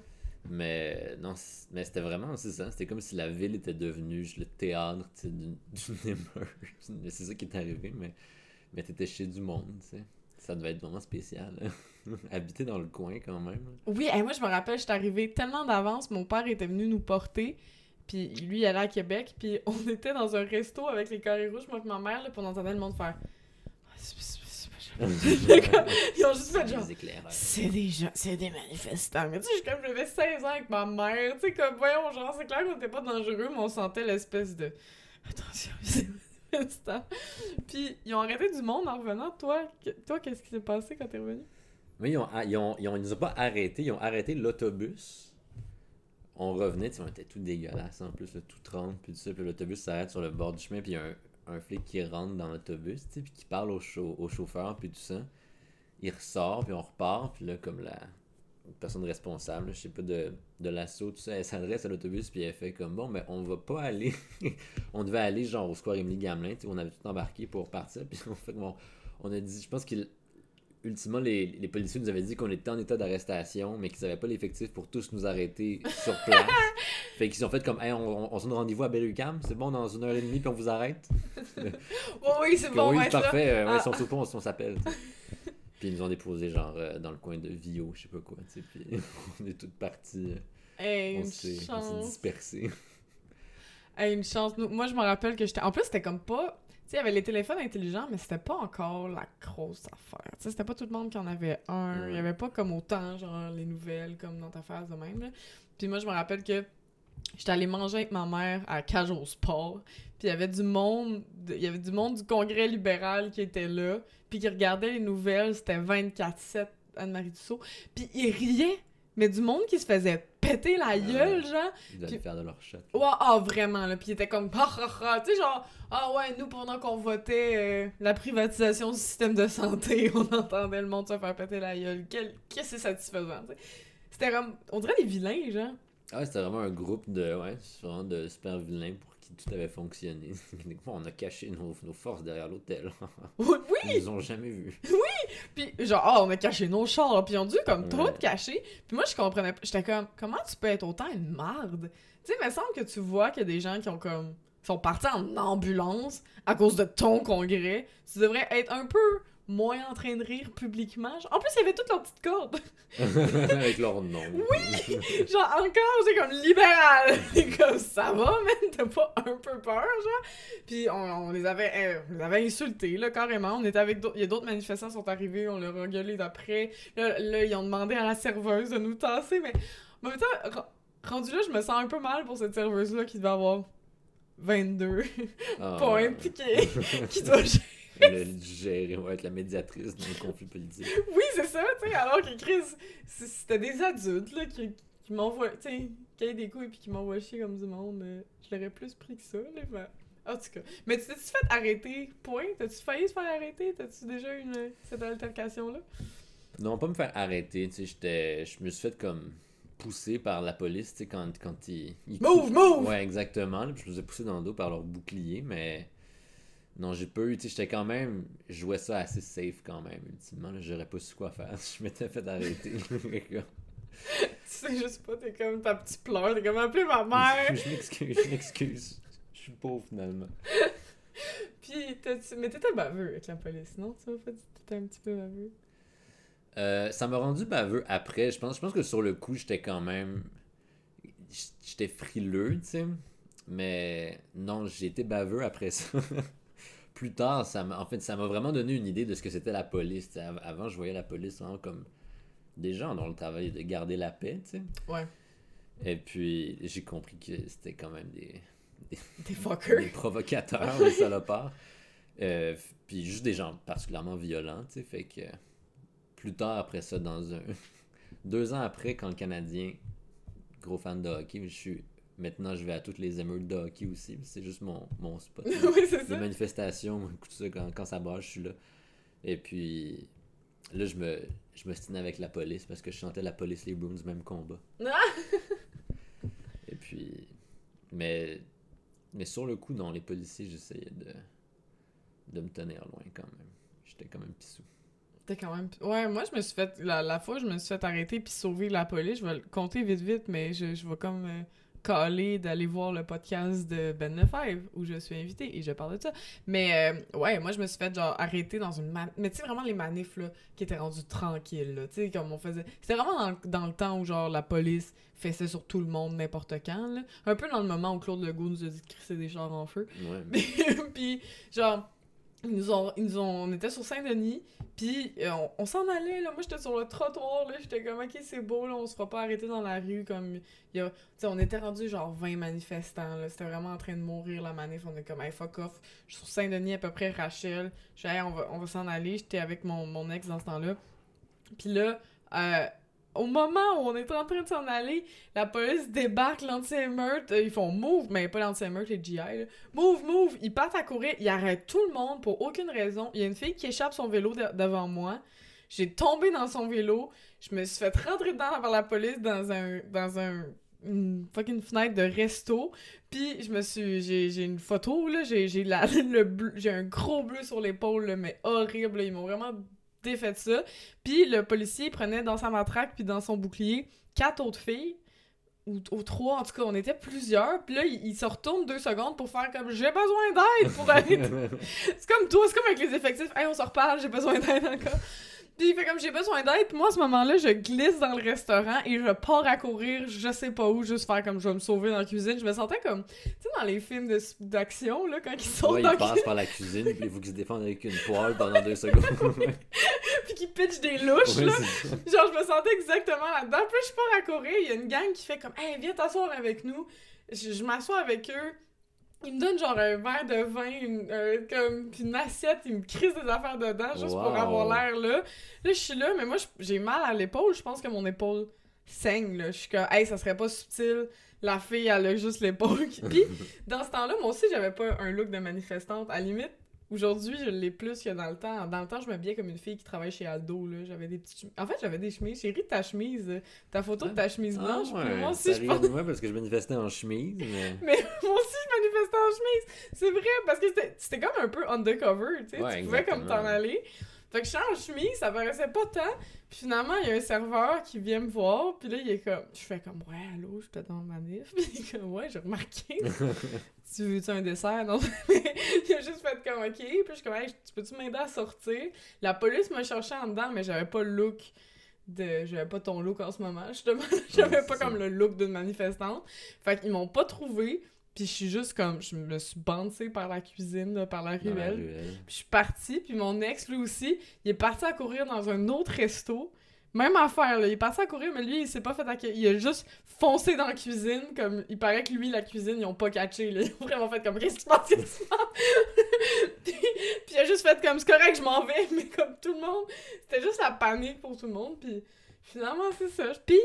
Mais non, mais c'était vraiment c'est ça. C'était comme si la ville était devenue le théâtre *laughs* d'une émeute. c'est ça qui est arrivé, mais, mais t'étais chez du monde, tu sais. Ça devait être vraiment spécial. *laughs* Habiter dans le coin quand même. Oui, et moi je me rappelle, j'étais arrivé tellement d'avance, mon père était venu nous porter. Puis lui, il allait à Québec, puis *laughs* on était dans un resto avec les carrés rouges, moi et ma mère, là, puis on entendait le monde faire *laughs* ils ont juste fait genre. C'est des gens, c'est des manifestants. Mais tu sais, comme j'avais 16 ans avec ma mère, tu sais, comme voyons, genre, c'est clair qu'on était pas dangereux, mais on sentait l'espèce de. Attention, *laughs* manifestants. Puis ils ont arrêté du monde en revenant. Toi, toi qu'est-ce qui s'est passé quand t'es revenu? Oui, ils, ont, ils, ont, ils, ont, ils nous ont pas arrêtés, ils ont arrêté l'autobus. On revenait, on était tout dégueulasse en plus, tout trempe, puis tout ça. Puis l'autobus s'arrête sur le bord du chemin, puis il y a un, un flic qui rentre dans l'autobus, puis qui parle au, au chauffeur, puis tout ça. Il ressort, puis on repart, puis là, comme la personne responsable, je sais pas, de, de l'assaut, tout ça, elle s'adresse à l'autobus, puis elle fait comme, bon, mais on va pas aller, *laughs* on devait aller genre au Square Emily Gamelin, on avait tout embarqué pour partir, puis *laughs* on fait bon, on a dit, je pense qu'il ultimement, les, les, policiers nous avaient dit qu'on était en état d'arrestation, mais qu'ils n'avaient pas l'effectif pour tous nous arrêter sur *laughs* place. fait qu'ils ont fait comme, hey, on, on, se donne rendez-vous à Bellucam, c'est bon, dans une heure et demie, puis on vous arrête. oh, oui, c'est bon, oui, parfait. Euh, ils sont pont, on s'appelle. Puis ils nous ont déposé, genre, euh, dans le coin de Vio, je sais pas quoi, tu sais, puis *laughs* on est toutes parties. Hey, on s'est dispersés. *laughs* Hey, une chance. Moi, je me rappelle que j'étais. En plus, c'était comme pas il y avait les téléphones intelligents, mais c'était pas encore la grosse affaire. Tu sais, c'était pas tout le monde qui en avait un. Il y avait pas comme autant, genre, les nouvelles, comme dans ta phase de même. Puis moi, je me rappelle que j'étais allée manger avec ma mère à Cage au Sport. Puis il y avait du monde, il y avait du monde du Congrès libéral qui était là, puis qui regardait les nouvelles. C'était 24-7 Anne-Marie Dussault. Puis il riait mais du monde qui se faisait péter la gueule, genre. Ils allaient faire de leur shot. Ouais, ah, vraiment, là. Puis ils étaient comme, *laughs* ah, ah, ah. Tu sais, genre, ah ouais, nous, pendant qu'on votait euh, la privatisation du système de santé, *laughs* on entendait le monde se faire péter la gueule. Qu'est-ce que c'est satisfaisant, tu sais? C'était comme, on dirait des vilains, genre. Ah, c'était vraiment un groupe de, ouais, vraiment de super vilains pour tout avait fonctionné. *laughs* on a caché nos, nos forces derrière l'hôtel. *laughs* oui! Ils nous ont jamais vus. *laughs* Oui! Puis genre, oh, on a caché nos chars, puis ils ont dû comme trop te cacher. Puis moi, je comprenais pas. J'étais comme, comment tu peux être autant une marde? Tu sais, il me semble que tu vois qu'il y a des gens qui ont comme sont partis en ambulance à cause de ton congrès. Tu devrais être un peu moins en train de rire publiquement. En plus, il y avait toutes leurs petites cordes. *laughs* Avec leur nom. Oui! Genre, encore, c'est comme libéral. *laughs* C'est comme, ça va, mais t'as pas un peu peur, genre? Puis on, les avait, euh, on les avait insultés, là, carrément. On était avec d'autres, il y a d'autres manifestants qui sont arrivés, on leur a gueulé d'après. Là, là, ils ont demandé à la serveuse de nous tasser, mais en même temps, rendu là, je me sens un peu mal pour cette serveuse-là qui devait avoir 22 ah. *laughs* points, qui doit le gérer, ouais, être la médiatrice d'un conflit politique. Oui, c'est ça, tu sais, alors que Chris, c'était des adultes, là, qui, qui m'envoient, tu sais, qui aient des couilles puis qui m'envoient chier comme du monde. Euh, je l'aurais plus pris que ça, là, mais... En tout cas. Mais tu t'es-tu fait arrêter, point? T'as-tu failli se faire arrêter? T'as-tu déjà eu une, cette altercation-là? Non, pas me faire arrêter, tu sais, j'étais... Je me suis fait comme poussé par la police, tu sais, quand, quand ils... Move, move! Ouais, exactement. Puis je me suis poussé dans le dos par leur bouclier, mais non, j'ai pas eu, tu sais, j'étais quand même, je jouais ça assez safe quand même, ultimement, j'aurais pas su quoi faire, *laughs* je m'étais fait arrêter. *laughs* tu sais juste pas, t'es comme ta petite pleure, t'es comme appelé ma mère. *laughs* je m'excuse, je m'excuse, je suis pauvre finalement. Puis, mais t'étais baveux avec la police, non? Tu m'as fait t'étais un petit peu baveux. Euh, ça m'a rendu baveux après, je pense, je pense que sur le coup, j'étais quand même, j'étais frileux, tu sais. Mais non, j'ai été baveux après ça plus tard, ça en fait, ça m'a vraiment donné une idée de ce que c'était la police. Avant, je voyais la police vraiment comme des gens dont le travail de garder la paix, tu sais. Ouais. Et puis, j'ai compris que c'était quand même des... Des, des Des provocateurs, des salopards. *laughs* Euh, puis juste des gens particulièrement violents, tu sais. Fait que plus tard, après ça, dans un... *laughs* Deux ans après, quand le Canadien, gros fan de hockey, je suis Maintenant, je vais à toutes les émeutes de hockey aussi. C'est juste mon, mon spot. *laughs* oui, c'est ça. Les manifestations, *laughs* écoute ça, quand, quand ça brasse, je suis là. Et puis, là, je me, je me avec la police parce que je chantais la police, les brooms, même combat. Et puis. Mais. Mais sur le coup, dans les policiers, j'essayais de. de me tenir loin quand même. J'étais quand même pissou. Quand même. Ouais, moi, je me suis fait. La, la fois, je me suis fait arrêter puis sauver la police. Je vais le compter vite, vite, mais je, je vais comme. Euh, calé d'aller voir le podcast de Ben Lefebvre où je suis invitée et je parle de ça. Mais euh, ouais, moi je me suis fait genre arrêter dans une man... mais tu sais vraiment les manifs là qui étaient rendus tranquilles là, tu sais comme on faisait c'était vraiment dans, le temps où genre la police faisait sur tout le monde n'importe quand là, un peu dans le moment où Claude Legault nous a dit de crisser des chars en feu. Ouais. *laughs* puis genre ils nous ont, ils nous ont, on était sur Saint-Denis, puis euh, on, s'en allait, là. Moi, j'étais sur le trottoir, là. J'étais comme, OK, c'est beau, là. On se fera pas arrêter dans la rue. Comme, on était rendu genre 20 manifestants, là. C'était vraiment en train de mourir, la manif. On est comme, hey, fuck off. Je suis sur Saint-Denis, à peu près, Rachel. Je hey, on va, on va s'en aller. J'étais avec mon, mon ex dans ce temps-là. Puis là, euh, au moment où on est en train de s'en aller, la police débarque l'anti-meurtre. Euh, ils font move, mais pas l'anti-meurtre, les GI. Là. Move, move. Ils partent à courir. Ils arrêtent tout le monde pour aucune raison. Il y a une fille qui échappe son vélo devant moi. J'ai tombé dans son vélo. Je me suis fait rentrer dedans par la police dans un. dans un une fucking fenêtre de resto puis je me suis j'ai une photo là j'ai j'ai la *laughs* le j'ai un gros bleu sur l'épaule mais horrible ils m'ont vraiment défait ça. Puis le policier prenait dans sa matraque puis dans son bouclier quatre autres filles ou, trois, en tout cas, on était plusieurs. Puis là, il, se retourne deux secondes pour faire comme j'ai besoin d'aide pour être. *laughs* c'est comme toi, c'est comme avec les effectifs. Hey, on se reparle, j'ai besoin d'aide encore. Puis il fait comme j'ai besoin d'aide. Moi, à ce moment-là, je glisse dans le restaurant et je pars à courir, je sais pas où, juste faire comme je vais me sauver dans la cuisine. Je me sentais comme, tu sais, dans les films d'action, là, quand ils sont ouais, dans ils passent par la cuisine, puis il faut qu'ils se défendent avec une poêle pendant deux *laughs* secondes. puis qu'ils pitchent des louches, là. Genre, je me sentais exactement là-dedans. Puis je pars à courir, il y a une gang qui fait comme, hey, viens t'asseoir avec nous. je m'assois avec eux il me donne genre un verre de vin, une, comme, une assiette, il me crise des affaires dedans juste pour avoir l'air là. Là, je suis là, mais moi, j'ai mal à l'épaule. Je pense que mon épaule saigne, là. Je suis comme, hey, ça serait pas subtil. La fille, elle a juste l'épaule. Puis, *laughs* dans ce temps-là, moi aussi, j'avais pas un look de manifestante. À limite, Aujourd'hui, je l'ai plus que dans le temps. Dans le temps, je m'habillais comme une fille qui travaille chez Aldo. Là. J'avais des petites En fait, j'avais des chemises. J'ai ri de ta chemise. Ta photo de ta chemise ah, blanche. moi aussi, je pense. moi parce que je manifestais en chemise. Mais... *laughs* mais moi aussi, je manifestais en chemise. C'est vrai, parce que c'était comme un peu undercover. Tu sais, tu pouvais comme t'en aller. Fait que je change de chemise, ça paraissait pas tant. Puis finalement, il y a un serveur qui vient me voir, puis là, il est comme... Je fais comme, ouais, allô, j'étais dans ma manif. *laughs* Puis il est comme, ouais, j'ai remarqué. *laughs* tu veux-tu un dessert? Non, *laughs* il a juste fait comme, OK. Puis je suis comme, hey, tu peux-tu m'aider à sortir? La police m'a cherché en dedans, mais j'avais pas le look de... J'avais pas ton look en ce moment, justement. j'avais pas comme le look d'une manifestante. Fait qu'ils m'ont pas trouvé. Puis je suis juste comme, je me suis bandée par la cuisine, par la ruelle. Puis je suis partie, puis mon ex, lui aussi, il est parti à courir dans un autre resto. Même affaire, là. Il est parti à courir, mais lui, il s'est pas fait accueillir. Il a juste foncé dans la cuisine, comme... Il paraît que lui, la cuisine, ils ont pas catché, là. Ils ont vraiment fait comme, qu'est-ce *laughs* puis il a juste fait comme, c'est correct, je m'en vais, *laughs* mais comme tout le monde, c'était juste la panique pour tout le monde, puis finalement, c'est ça. Puis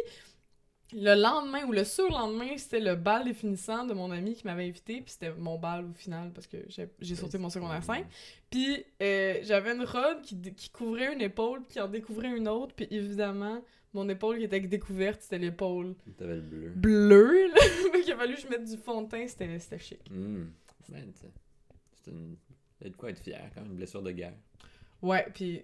le lendemain ou le surlendemain, c'était le bal définissant de mon ami qui m'avait invité, puis c'était mon bal au final parce que j'ai sauté mon secondaire 5. Puis euh, j'avais une robe qui, qui, couvrait une épaule, qui en découvrait une autre, puis évidemment, mon épaule qui était découverte, c'était l'épaule. T'avais le bleu. Bleu, là. *laughs* Il a fallu que je mette du fond de teint, c'était chic. Mmh. c'est une. de quoi être fier, quand même, une blessure de guerre. Ouais, puis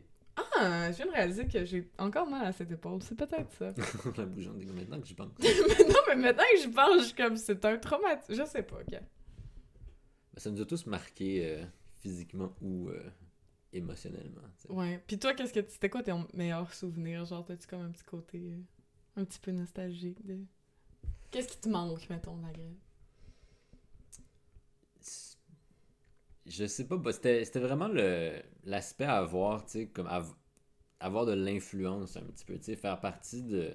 ah, je viens de réaliser que j'ai encore mal à cette épaule. C'est peut-être ça. *laughs* la bougeante maintenant que j'y pense. *laughs* non, mais maintenant que j'y pense, je suis comme c'est un traumatisme. Je sais pas, ok. Ben, ça nous a tous marqué euh, physiquement ou euh, émotionnellement. Ouais. Puis toi, qu'est-ce que c'était quoi tes meilleurs souvenirs? Genre, t'as-tu comme un petit côté euh, un petit peu nostalgique de. Qu'est-ce qui te manque, mettons, la gueule je sais pas, bah, c'était vraiment l'aspect à avoir, tu sais, comme avoir de l'influence un petit peu, tu sais, faire partie de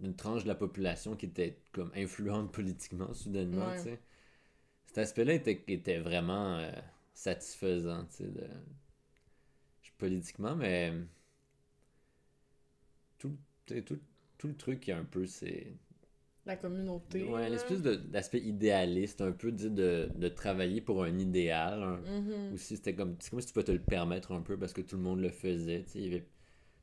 d'une tranche de la population qui était comme influente *laughs* politiquement soudainement, tu sais. Cet aspect-là était, était vraiment euh, satisfaisant, tu sais, de... politiquement, mais tout, tout, tout le truc qui est un peu, c'est la communauté. Ouais, l'espèce d'aspect idéaliste, un peu de, de, de, travailler pour un idéal. Hein. Mm-hmm. Aussi, c'était comme, c'est comme si tu pouvais te le permettre un peu parce que tout le monde le faisait. Avait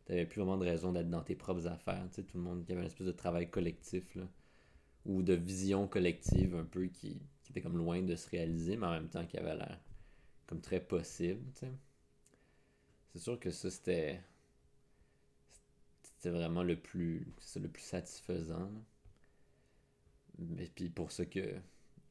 t'avais plus vraiment de raison d'être dans tes propres affaires. Tu tout le monde, il y avait une espèce de travail collectif, là, ou de vision collective un peu qui, qui était comme loin de se réaliser, mais en même temps qui avait l'air comme très possible, tu sais. C'est sûr que ça, c'était c'était vraiment le plus le plus satisfaisant. Mais puis pour ça que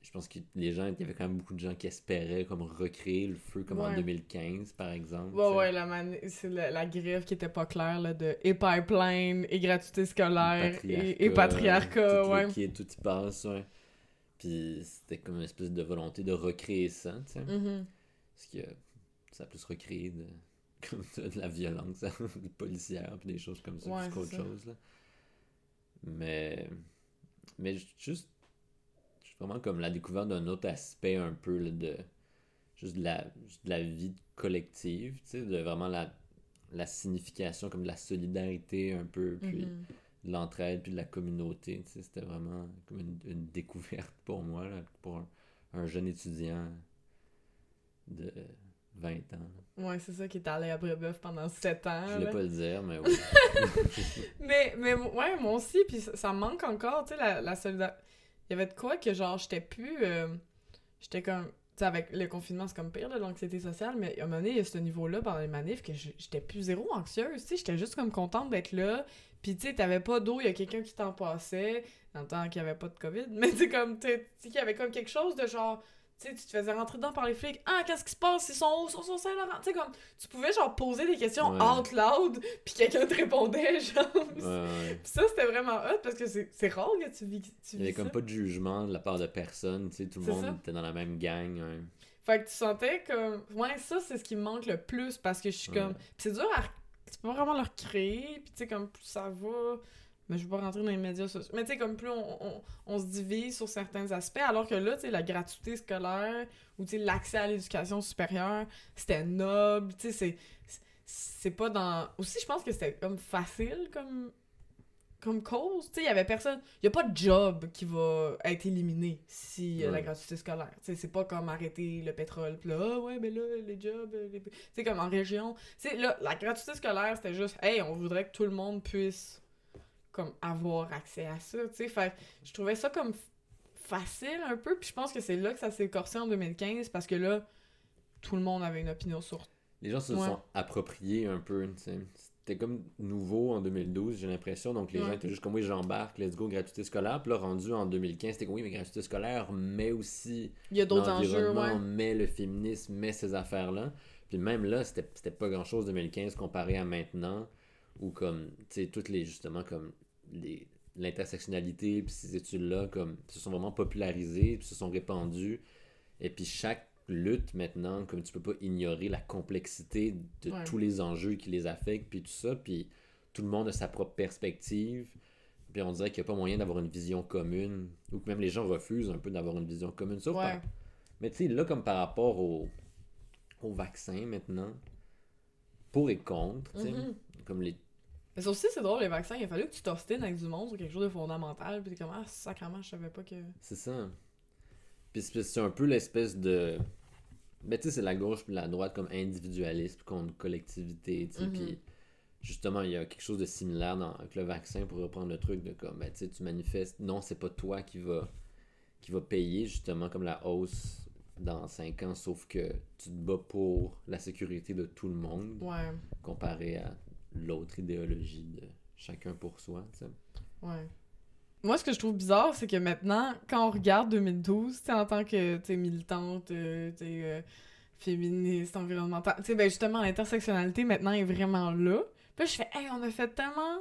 je pense que les gens, il y avait quand même beaucoup de gens qui espéraient comme recréer le feu comme en 2015, par exemple. Ouais, ouais, la c'est la, grève qui était pas claire, là, de et pipeline, et gratuité scolaire, et, patriarcat, ouais. Qui tout y passe, ouais. Puis c'était comme une espèce de volonté de recréer ça, tu sais. Mm-hmm. Parce que ça a plus recréé de, *laughs* comme de, la violence *laughs* policière, puis des choses comme ça, plus qu'autre chose, là. Mais, mais juste vraiment comme la découverte d'un autre aspect un peu de juste de la, la vie collective, tu sais, de vraiment la, la signification comme de la solidarité un peu, puis mm-hmm. de l'entraide, puis de la communauté, tu sais, c'était vraiment comme une, découverte pour moi, pour un, jeune étudiant de 20 ans. Ouais, c'est ça qui est allé à Brébeuf pendant 7 ans. Je voulais pas le dire, mais oui. *laughs* mais, mais ouais, moi aussi, puis ça, manque encore, tu sais, la, la solidarité il y avait de quoi que genre j'étais plus euh, j'étais comme tu sais avec le confinement c'est comme pire l'anxiété sociale mais à un moment donné il y a ce niveau là pendant les manifs que j'étais plus zéro anxieuse tu sais j'étais juste comme contente d'être là puis tu sais t'avais pas d'eau il y a quelqu'un qui t'en passait en le temps qu'il y avait pas de covid *laughs* mais tu sais comme tu sais qu'il y avait comme quelque chose de genre tu sais, tu te faisais rentrer dedans par les flics. Ah, qu'est-ce qui se passe? Ils sont où? Ils sont Saint-Laurent? Tu sais, comme, tu pouvais, genre, poser des questions out loud, puis quelqu'un te répondait, *laughs* genre. Ouais, Puis ça, c'était vraiment hot, parce que c'est rare que tu vis, tu Il y avait comme pas de jugement de la part de personne, tu sais, tout le monde était dans la même gang. Fait que tu sentais comme... Ouais, ça, c'est ce qui me manque le plus, parce que je suis comme... c'est dur à... Tu peux pas vraiment le recréer, puis tu sais, comme, plus ça va mais je vais pas rentrer dans les médias sociaux. Mais tu sais, comme plus on, on, se divise sur certains aspects, alors que là, tu sais, la gratuité scolaire ou tu sais, l'accès à l'éducation supérieure, c'était noble, tu sais, c'est. C'est pas dans. Aussi, je pense que c'était comme facile comme comme cause. Tu sais, il y avait personne. Il y a pas de job qui va être éliminé si y a la gratuité scolaire. Tu sais, c'est pas comme arrêter le pétrole. Puis là, ah ouais, mais là, les jobs. Tu sais, comme en région. Tu sais, là, la gratuité scolaire, c'était juste, hey, on voudrait que tout le monde puisse comme avoir accès à ça, tu sais. Fait je trouvais ça comme facile un peu, puis je pense que c'est là que ça s'est corsé en 2015 parce que là, tout le monde avait une opinion sur. Les gens se sont appropriés un peu, tu sais. C'était comme nouveau en 2012, j'ai l'impression. Donc les gens étaient juste comme oui, j'embarque, let's go, gratuité scolaire. Puis là, rendu en 2015, c'était comme oui, mais gratuité scolaire, mais aussi. Il y a d'autres enjeux, ouais. Mais le féminisme, mais ces affaires-là. Puis même là, c'était pas grand-chose 2015 comparé à maintenant ou comme tu sais toutes les justement comme l'intersectionnalité, puis ces études-là, comme, se sont vraiment popularisées, puis se sont répandues. Et puis chaque lutte maintenant, comme tu peux pas ignorer la complexité de tous les enjeux qui les affectent, puis tout ça, puis tout le monde a sa propre perspective. Puis on dirait qu'il n'y a pas moyen d'avoir une vision commune, ou que même les gens refusent un peu d'avoir une vision commune. Sauf Mais tu sais, là, comme par rapport au, au vaccin maintenant, pour et contre, mm-hmm. comme les mais aussi, c'est drôle, les vaccins, il a fallu que tu t'ostines avec du monde sur quelque chose de fondamental, puis t'es comme, ah, sacrément, je savais pas que. C'est ça. Puis c'est un peu l'espèce de. Ben, tu sais, c'est la gauche puis la droite comme individualiste contre collectivité, tu sais. Puis mm-hmm. justement, il y a quelque chose de similaire dans, avec le vaccin pour reprendre le truc de comme, ben, tu sais, tu manifestes, non, c'est pas toi qui va, qui va payer, justement, comme la hausse dans 5 ans, sauf que tu te bats pour la sécurité de tout le monde. Ouais. Comparé à l'autre idéologie de chacun pour soi, tu sais. Ouais. Moi, ce que je trouve bizarre, c'est que maintenant, quand on regarde 2012, tu en tant que, tu militante, euh, tu euh, féministe, environnementale, tu sais, ben justement, l'intersectionnalité, maintenant, est vraiment là. Puis je fais, hey, on a fait tellement...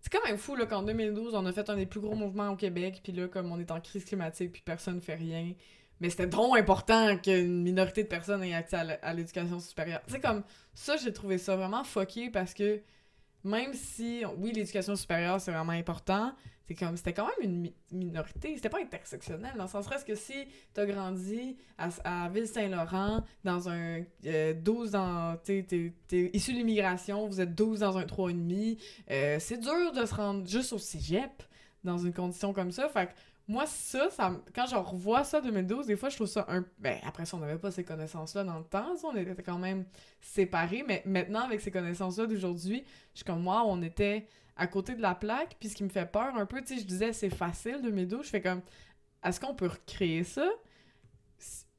C'est quand même fou, là, qu'en 2012, on a fait un des plus gros mouvements au Québec, puis là, comme on est en crise climatique, puis personne fait rien, mais c'était trop important qu'une minorité de personnes aient accès à l'éducation supérieure. Tu sais, comme, ça, j'ai trouvé ça vraiment fucké, parce que même si, oui, l'éducation supérieure, c'est vraiment important, c'est comme c'était quand même une minorité, c'était pas intersectionnel, dans le sens que si t'as grandi à, à Ville-Saint-Laurent, dans un 12 euh, ans, t'es issu de l'immigration, vous êtes 12 dans un 3,5, euh, c'est dur de se rendre juste au cégep dans une condition comme ça, fait moi, ça, ça, quand je revois ça 2012, des fois, je trouve ça un. Ben, après ça, on n'avait pas ces connaissances-là dans le temps, on était quand même séparés, mais maintenant, avec ces connaissances-là d'aujourd'hui, je suis comme moi, on était à côté de la plaque, puis ce qui me fait peur un peu, tu sais, je disais c'est facile 2012, je fais comme, est-ce qu'on peut recréer ça?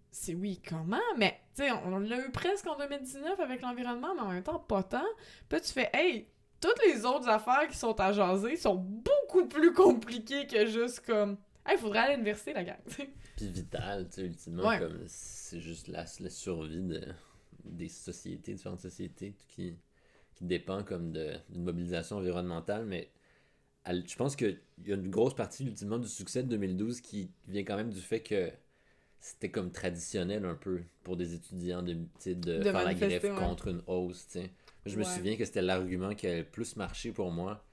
C'est oui, comment? Mais, tu sais, on, l'a eu presque en 2019 avec l'environnement, mais en même temps, pas tant. Puis tu fais, hey, toutes les autres affaires qui sont à jaser sont beaucoup plus compliquées que juste comme il faudrait aller à l'université, la gang. Puis vital, tu sais, ultimement, comme c'est juste la, la survie de, des sociétés, différentes sociétés qui, qui dépend comme d'une mobilisation environnementale, mais je pense qu'il y a une grosse partie, ultimement, du succès de 2012 qui vient quand même du fait que c'était comme traditionnel un peu pour des étudiants de, de, faire la grève contre une hausse. Je me souviens que c'était l'argument qui a le plus marché pour moi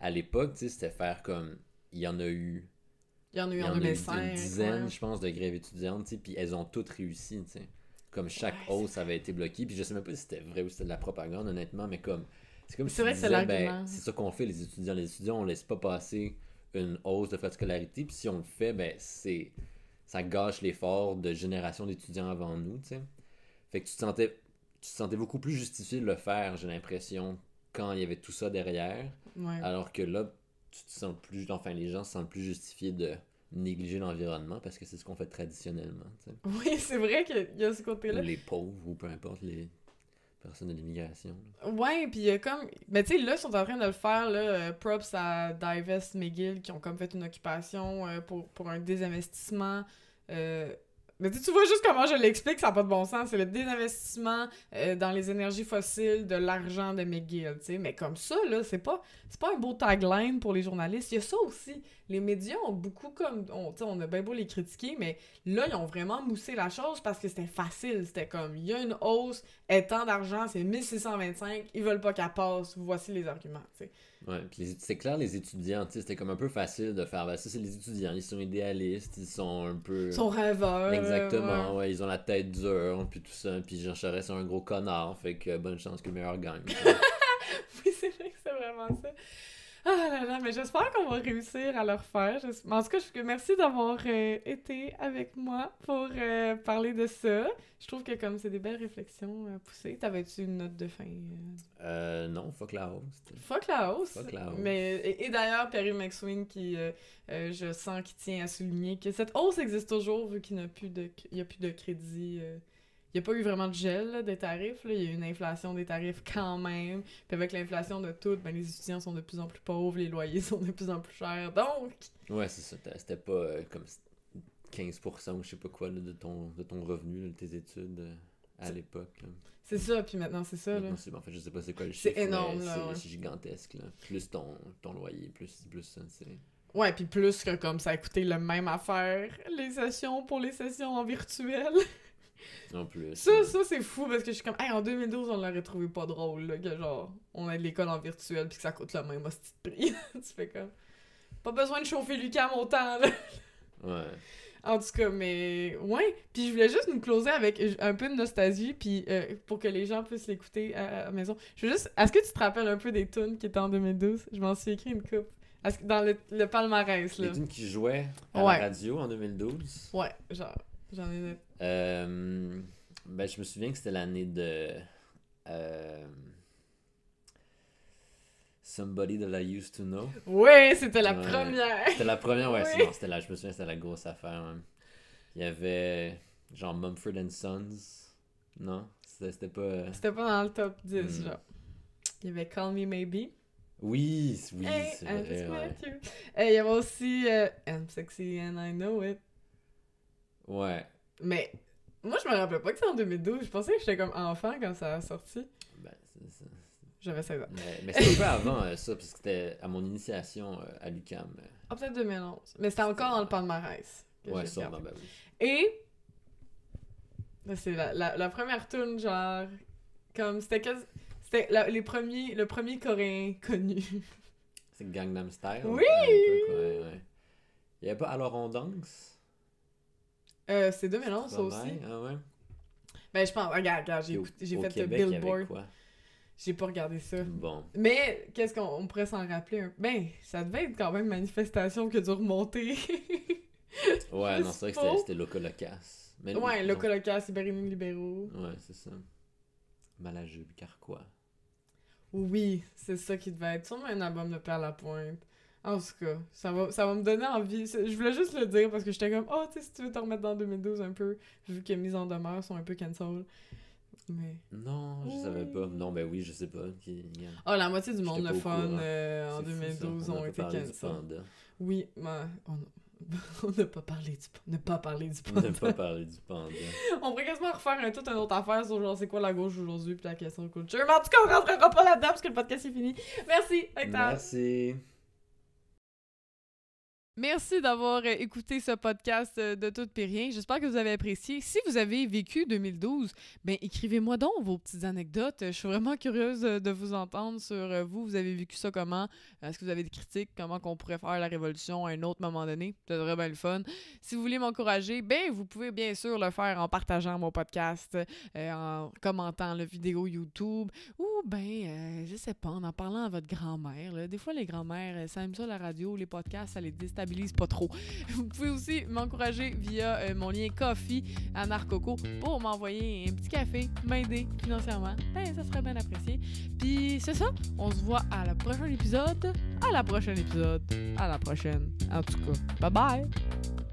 à l'époque, tu sais, c'était faire comme... Il y en a eu il y en a eu en, 2005. une dizaine, je pense, de grèves étudiantes, puis elles ont toutes réussi, sais. Comme chaque hausse avait été bloquée. Puis je sais même pas si c'était vrai ou si c'était de la propagande, honnêtement, mais comme. C'est comme si vrai disais, ben, c'est ça qu'on fait, les étudiants. Les étudiants, on laisse pas passer une hausse de frais de scolarité, puis si on le fait, ben, c'est. Ça gâche l'effort de génération d'étudiants avant nous, tu sais. Fait que tu te sentais. Tu te sentais beaucoup plus justifié de le faire, j'ai l'impression, quand il y avait tout ça derrière. Alors que là, tu te sens plus, enfin, les gens se sentent plus justifiés de négliger l'environnement parce que c'est ce qu'on fait traditionnellement. Oui, c'est vrai qu'il y a ce côté-là. Les pauvres ou peu importe les personnes de l'immigration. Ouais, puis il y a comme. Mais tu sais, là, ils sont en train de le faire, là, euh, props à Divest McGill qui ont comme fait une occupation euh, pour, pour un désinvestissement. Euh, mais tu vois juste comment je l'explique, ça n'a pas de bon sens. C'est le désinvestissement euh, dans les énergies fossiles de l'argent de McGill, tu sais. Mais comme ça, là, c'est pas, pas un beau tagline pour les journalistes. Il y a ça aussi. Les médias ont beaucoup comme... On, on a bien beau les critiquer, mais là, ils ont vraiment moussé la chose parce que c'était facile. C'était comme, il y a une hausse, tant d'argent, c'est 1625, ils veulent pas qu'elle passe. Voici les arguments. Ouais, puis c'est clair, les étudiants, c'était comme un peu facile de faire, ben, ça c'est les étudiants, ils sont idéalistes, ils sont un peu... Ils sont rêveurs. Exactement, ouais. ils ont la tête dure, puis tout ça, puis Jean Charest c'est un gros connard, fait que bonne chance que le meilleur gagne. *laughs* oui, c'est vrai que c'est vraiment ça. Ah là là, mais j'espère qu'on va réussir à le refaire. En tout cas, je... merci d'avoir euh, été avec moi pour euh, parler de ça. Je trouve que comme c'est des belles réflexions euh, poussées. T'avais-tu une note de fin? Euh, non, fuck la hausse. Fuck la hausse. Fuck la hausse. Mais, et, d'ailleurs, Perry McSween qui, je sens, qui tient à souligner que cette hausse existe toujours vu qu'il n'y a, plus de, il y a plus de crédit n'y a pas eu vraiment de gel des tarifs. Il y a eu une inflation des tarifs quand même. Puis avec l'inflation de tout, ben, les étudiants sont de plus en plus pauvres, les loyers sont de plus en plus chers. Donc. Ouais, c'est ça. C'était pas euh, comme 15% ou je sais pas quoi de, ton, de ton revenu, de tes études euh, à l'époque. C'est ça, puis maintenant c'est ça. Là. En fait, je sais pas c'est quoi le chiffre. C'est énorme, là. C'est gigantesque, là. Plus ton, ton loyer, plus, plus ça, c'est. Ouais, puis plus que comme ça a coûté le même affaire, les sessions pour les sessions en virtuel. En plus. Ça, ça c'est fou parce que je suis comme, hey, en 2012, on l'aurait trouvé pas drôle, là, que genre, on a de l'école en virtuel puis que ça coûte le même hostie de prix. *laughs* tu fais comme, pas besoin de chauffer Lucas temps, là. Ouais. En tout cas, mais ouais. Puis je voulais juste nous closer avec un peu de nostalgie, puis euh, pour que les gens puissent l'écouter à, la maison. Je veux juste. Est-ce que tu te rappelles un peu des tunes qui étaient en 2012 Je m'en suis écrit une coupe. Dans le, le palmarès, là. Les tunes qui jouaient à la radio en 2012 Ouais, genre. J'en ai euh, ben, je me souviens que c'était l'année de. Euh, Somebody That I Used to Know. Oui, c'était la première. C'était la première, ouais. Oui. c'était la, je me souviens, c'était la grosse affaire. Il y avait genre Mumford and Sons. Non, c'était pas. Euh, c'était pas dans le top 10, hmm. genre. Il y avait Call Me Maybe. Oui, oui, c'est vrai. Ouais. Il y avait aussi euh, I'm Sexy and I Know It. Ouais. Mais moi, je me rappelle pas que c'est en 2012. Je pensais que j'étais comme enfant quand ça a sorti. Ben, c'est ça. J'avais 16 ans. Mais, mais c'était un peu avant euh, ça, parce que c'était à mon initiation euh, à l'UCAM. Euh. Ah, peut-être 2011. Mais c'était encore dans le palmarès. Ouais, sûrement, ben oui. Et. C'est la, la, la, première tune, genre. Comme c'était C'était les premiers, le premier coréen connu. C'est Gangnam Style. Oui! ouais, ouais. Il y avait pas Alors on danse? Euh, c'est 2011, ça aussi. Ah ouais? Ben, je pense, regarde, regarde j'ai, j'ai fait le Billboard. J'ai pas regardé ça. Bon. Mais, qu'est-ce qu'on pourrait s'en rappeler? Ben, ça devait être quand même une manifestation qui a dû remonter. *laughs* Ouais, non, c'est vrai que c'était Locolocas. Mais ouais, Locolocas, Ibérini Libéraux. Ouais, c'est ça. Malajube, Carquois. Oui, c'est ça qui devait être. Sûrement un album de Père Lapointe. En tout cas, ça va, ça va me donner envie. Je voulais juste le dire parce que j'étais comme, oh, tu sais, si tu veux te remettre dans 2012 un peu, vu que Mise en demeure sont un peu cancel. Mais... Non, je savais pas. Non, ben oui, je sais pas. Oh, la moitié du monde, le fun, euh, en 2012, ont été cancel. Oui, mais *laughs* on n'a pas parlé du on n'a pas parlé du panda. On n'a pas parlé du panda. on pourrait quasiment refaire un, toute une autre affaire sur genre c'est quoi la gauche aujourd'hui puis la question de culture. Mais en tout cas, on rentrera pas là-dedans parce que le podcast est fini. Merci, Octave. Merci. Merci d'avoir euh, écouté ce podcast euh, de Tout et Rien. J'espère que vous avez apprécié. Si vous avez vécu 2012, ben écrivez-moi donc vos petites anecdotes. Je suis vraiment curieuse euh, de vous entendre sur vous. Vous avez vécu ça comment? Est-ce que vous avez des critiques? Comment qu'on pourrait faire la révolution à un autre moment donné? Ça devrait bien le fun. Si vous voulez m'encourager, ben vous pouvez bien sûr le faire en partageant mon podcast, en commentant la vidéo YouTube ou ben, je sais pas, en en parlant à votre grand-mère. Des fois, les grand-mères, ça aime ça la radio, les podcasts, ça les déstabilise pas trop. *laughs* Vous pouvez aussi m'encourager via euh, mon lien Coffee à Narcoco pour m'envoyer un petit café, m'aider financièrement. Ben, ça serait bien apprécié. Puis c'est ça, on se voit à la prochaine épisode. À la prochaine épisode. À la prochaine. En tout cas, bye bye!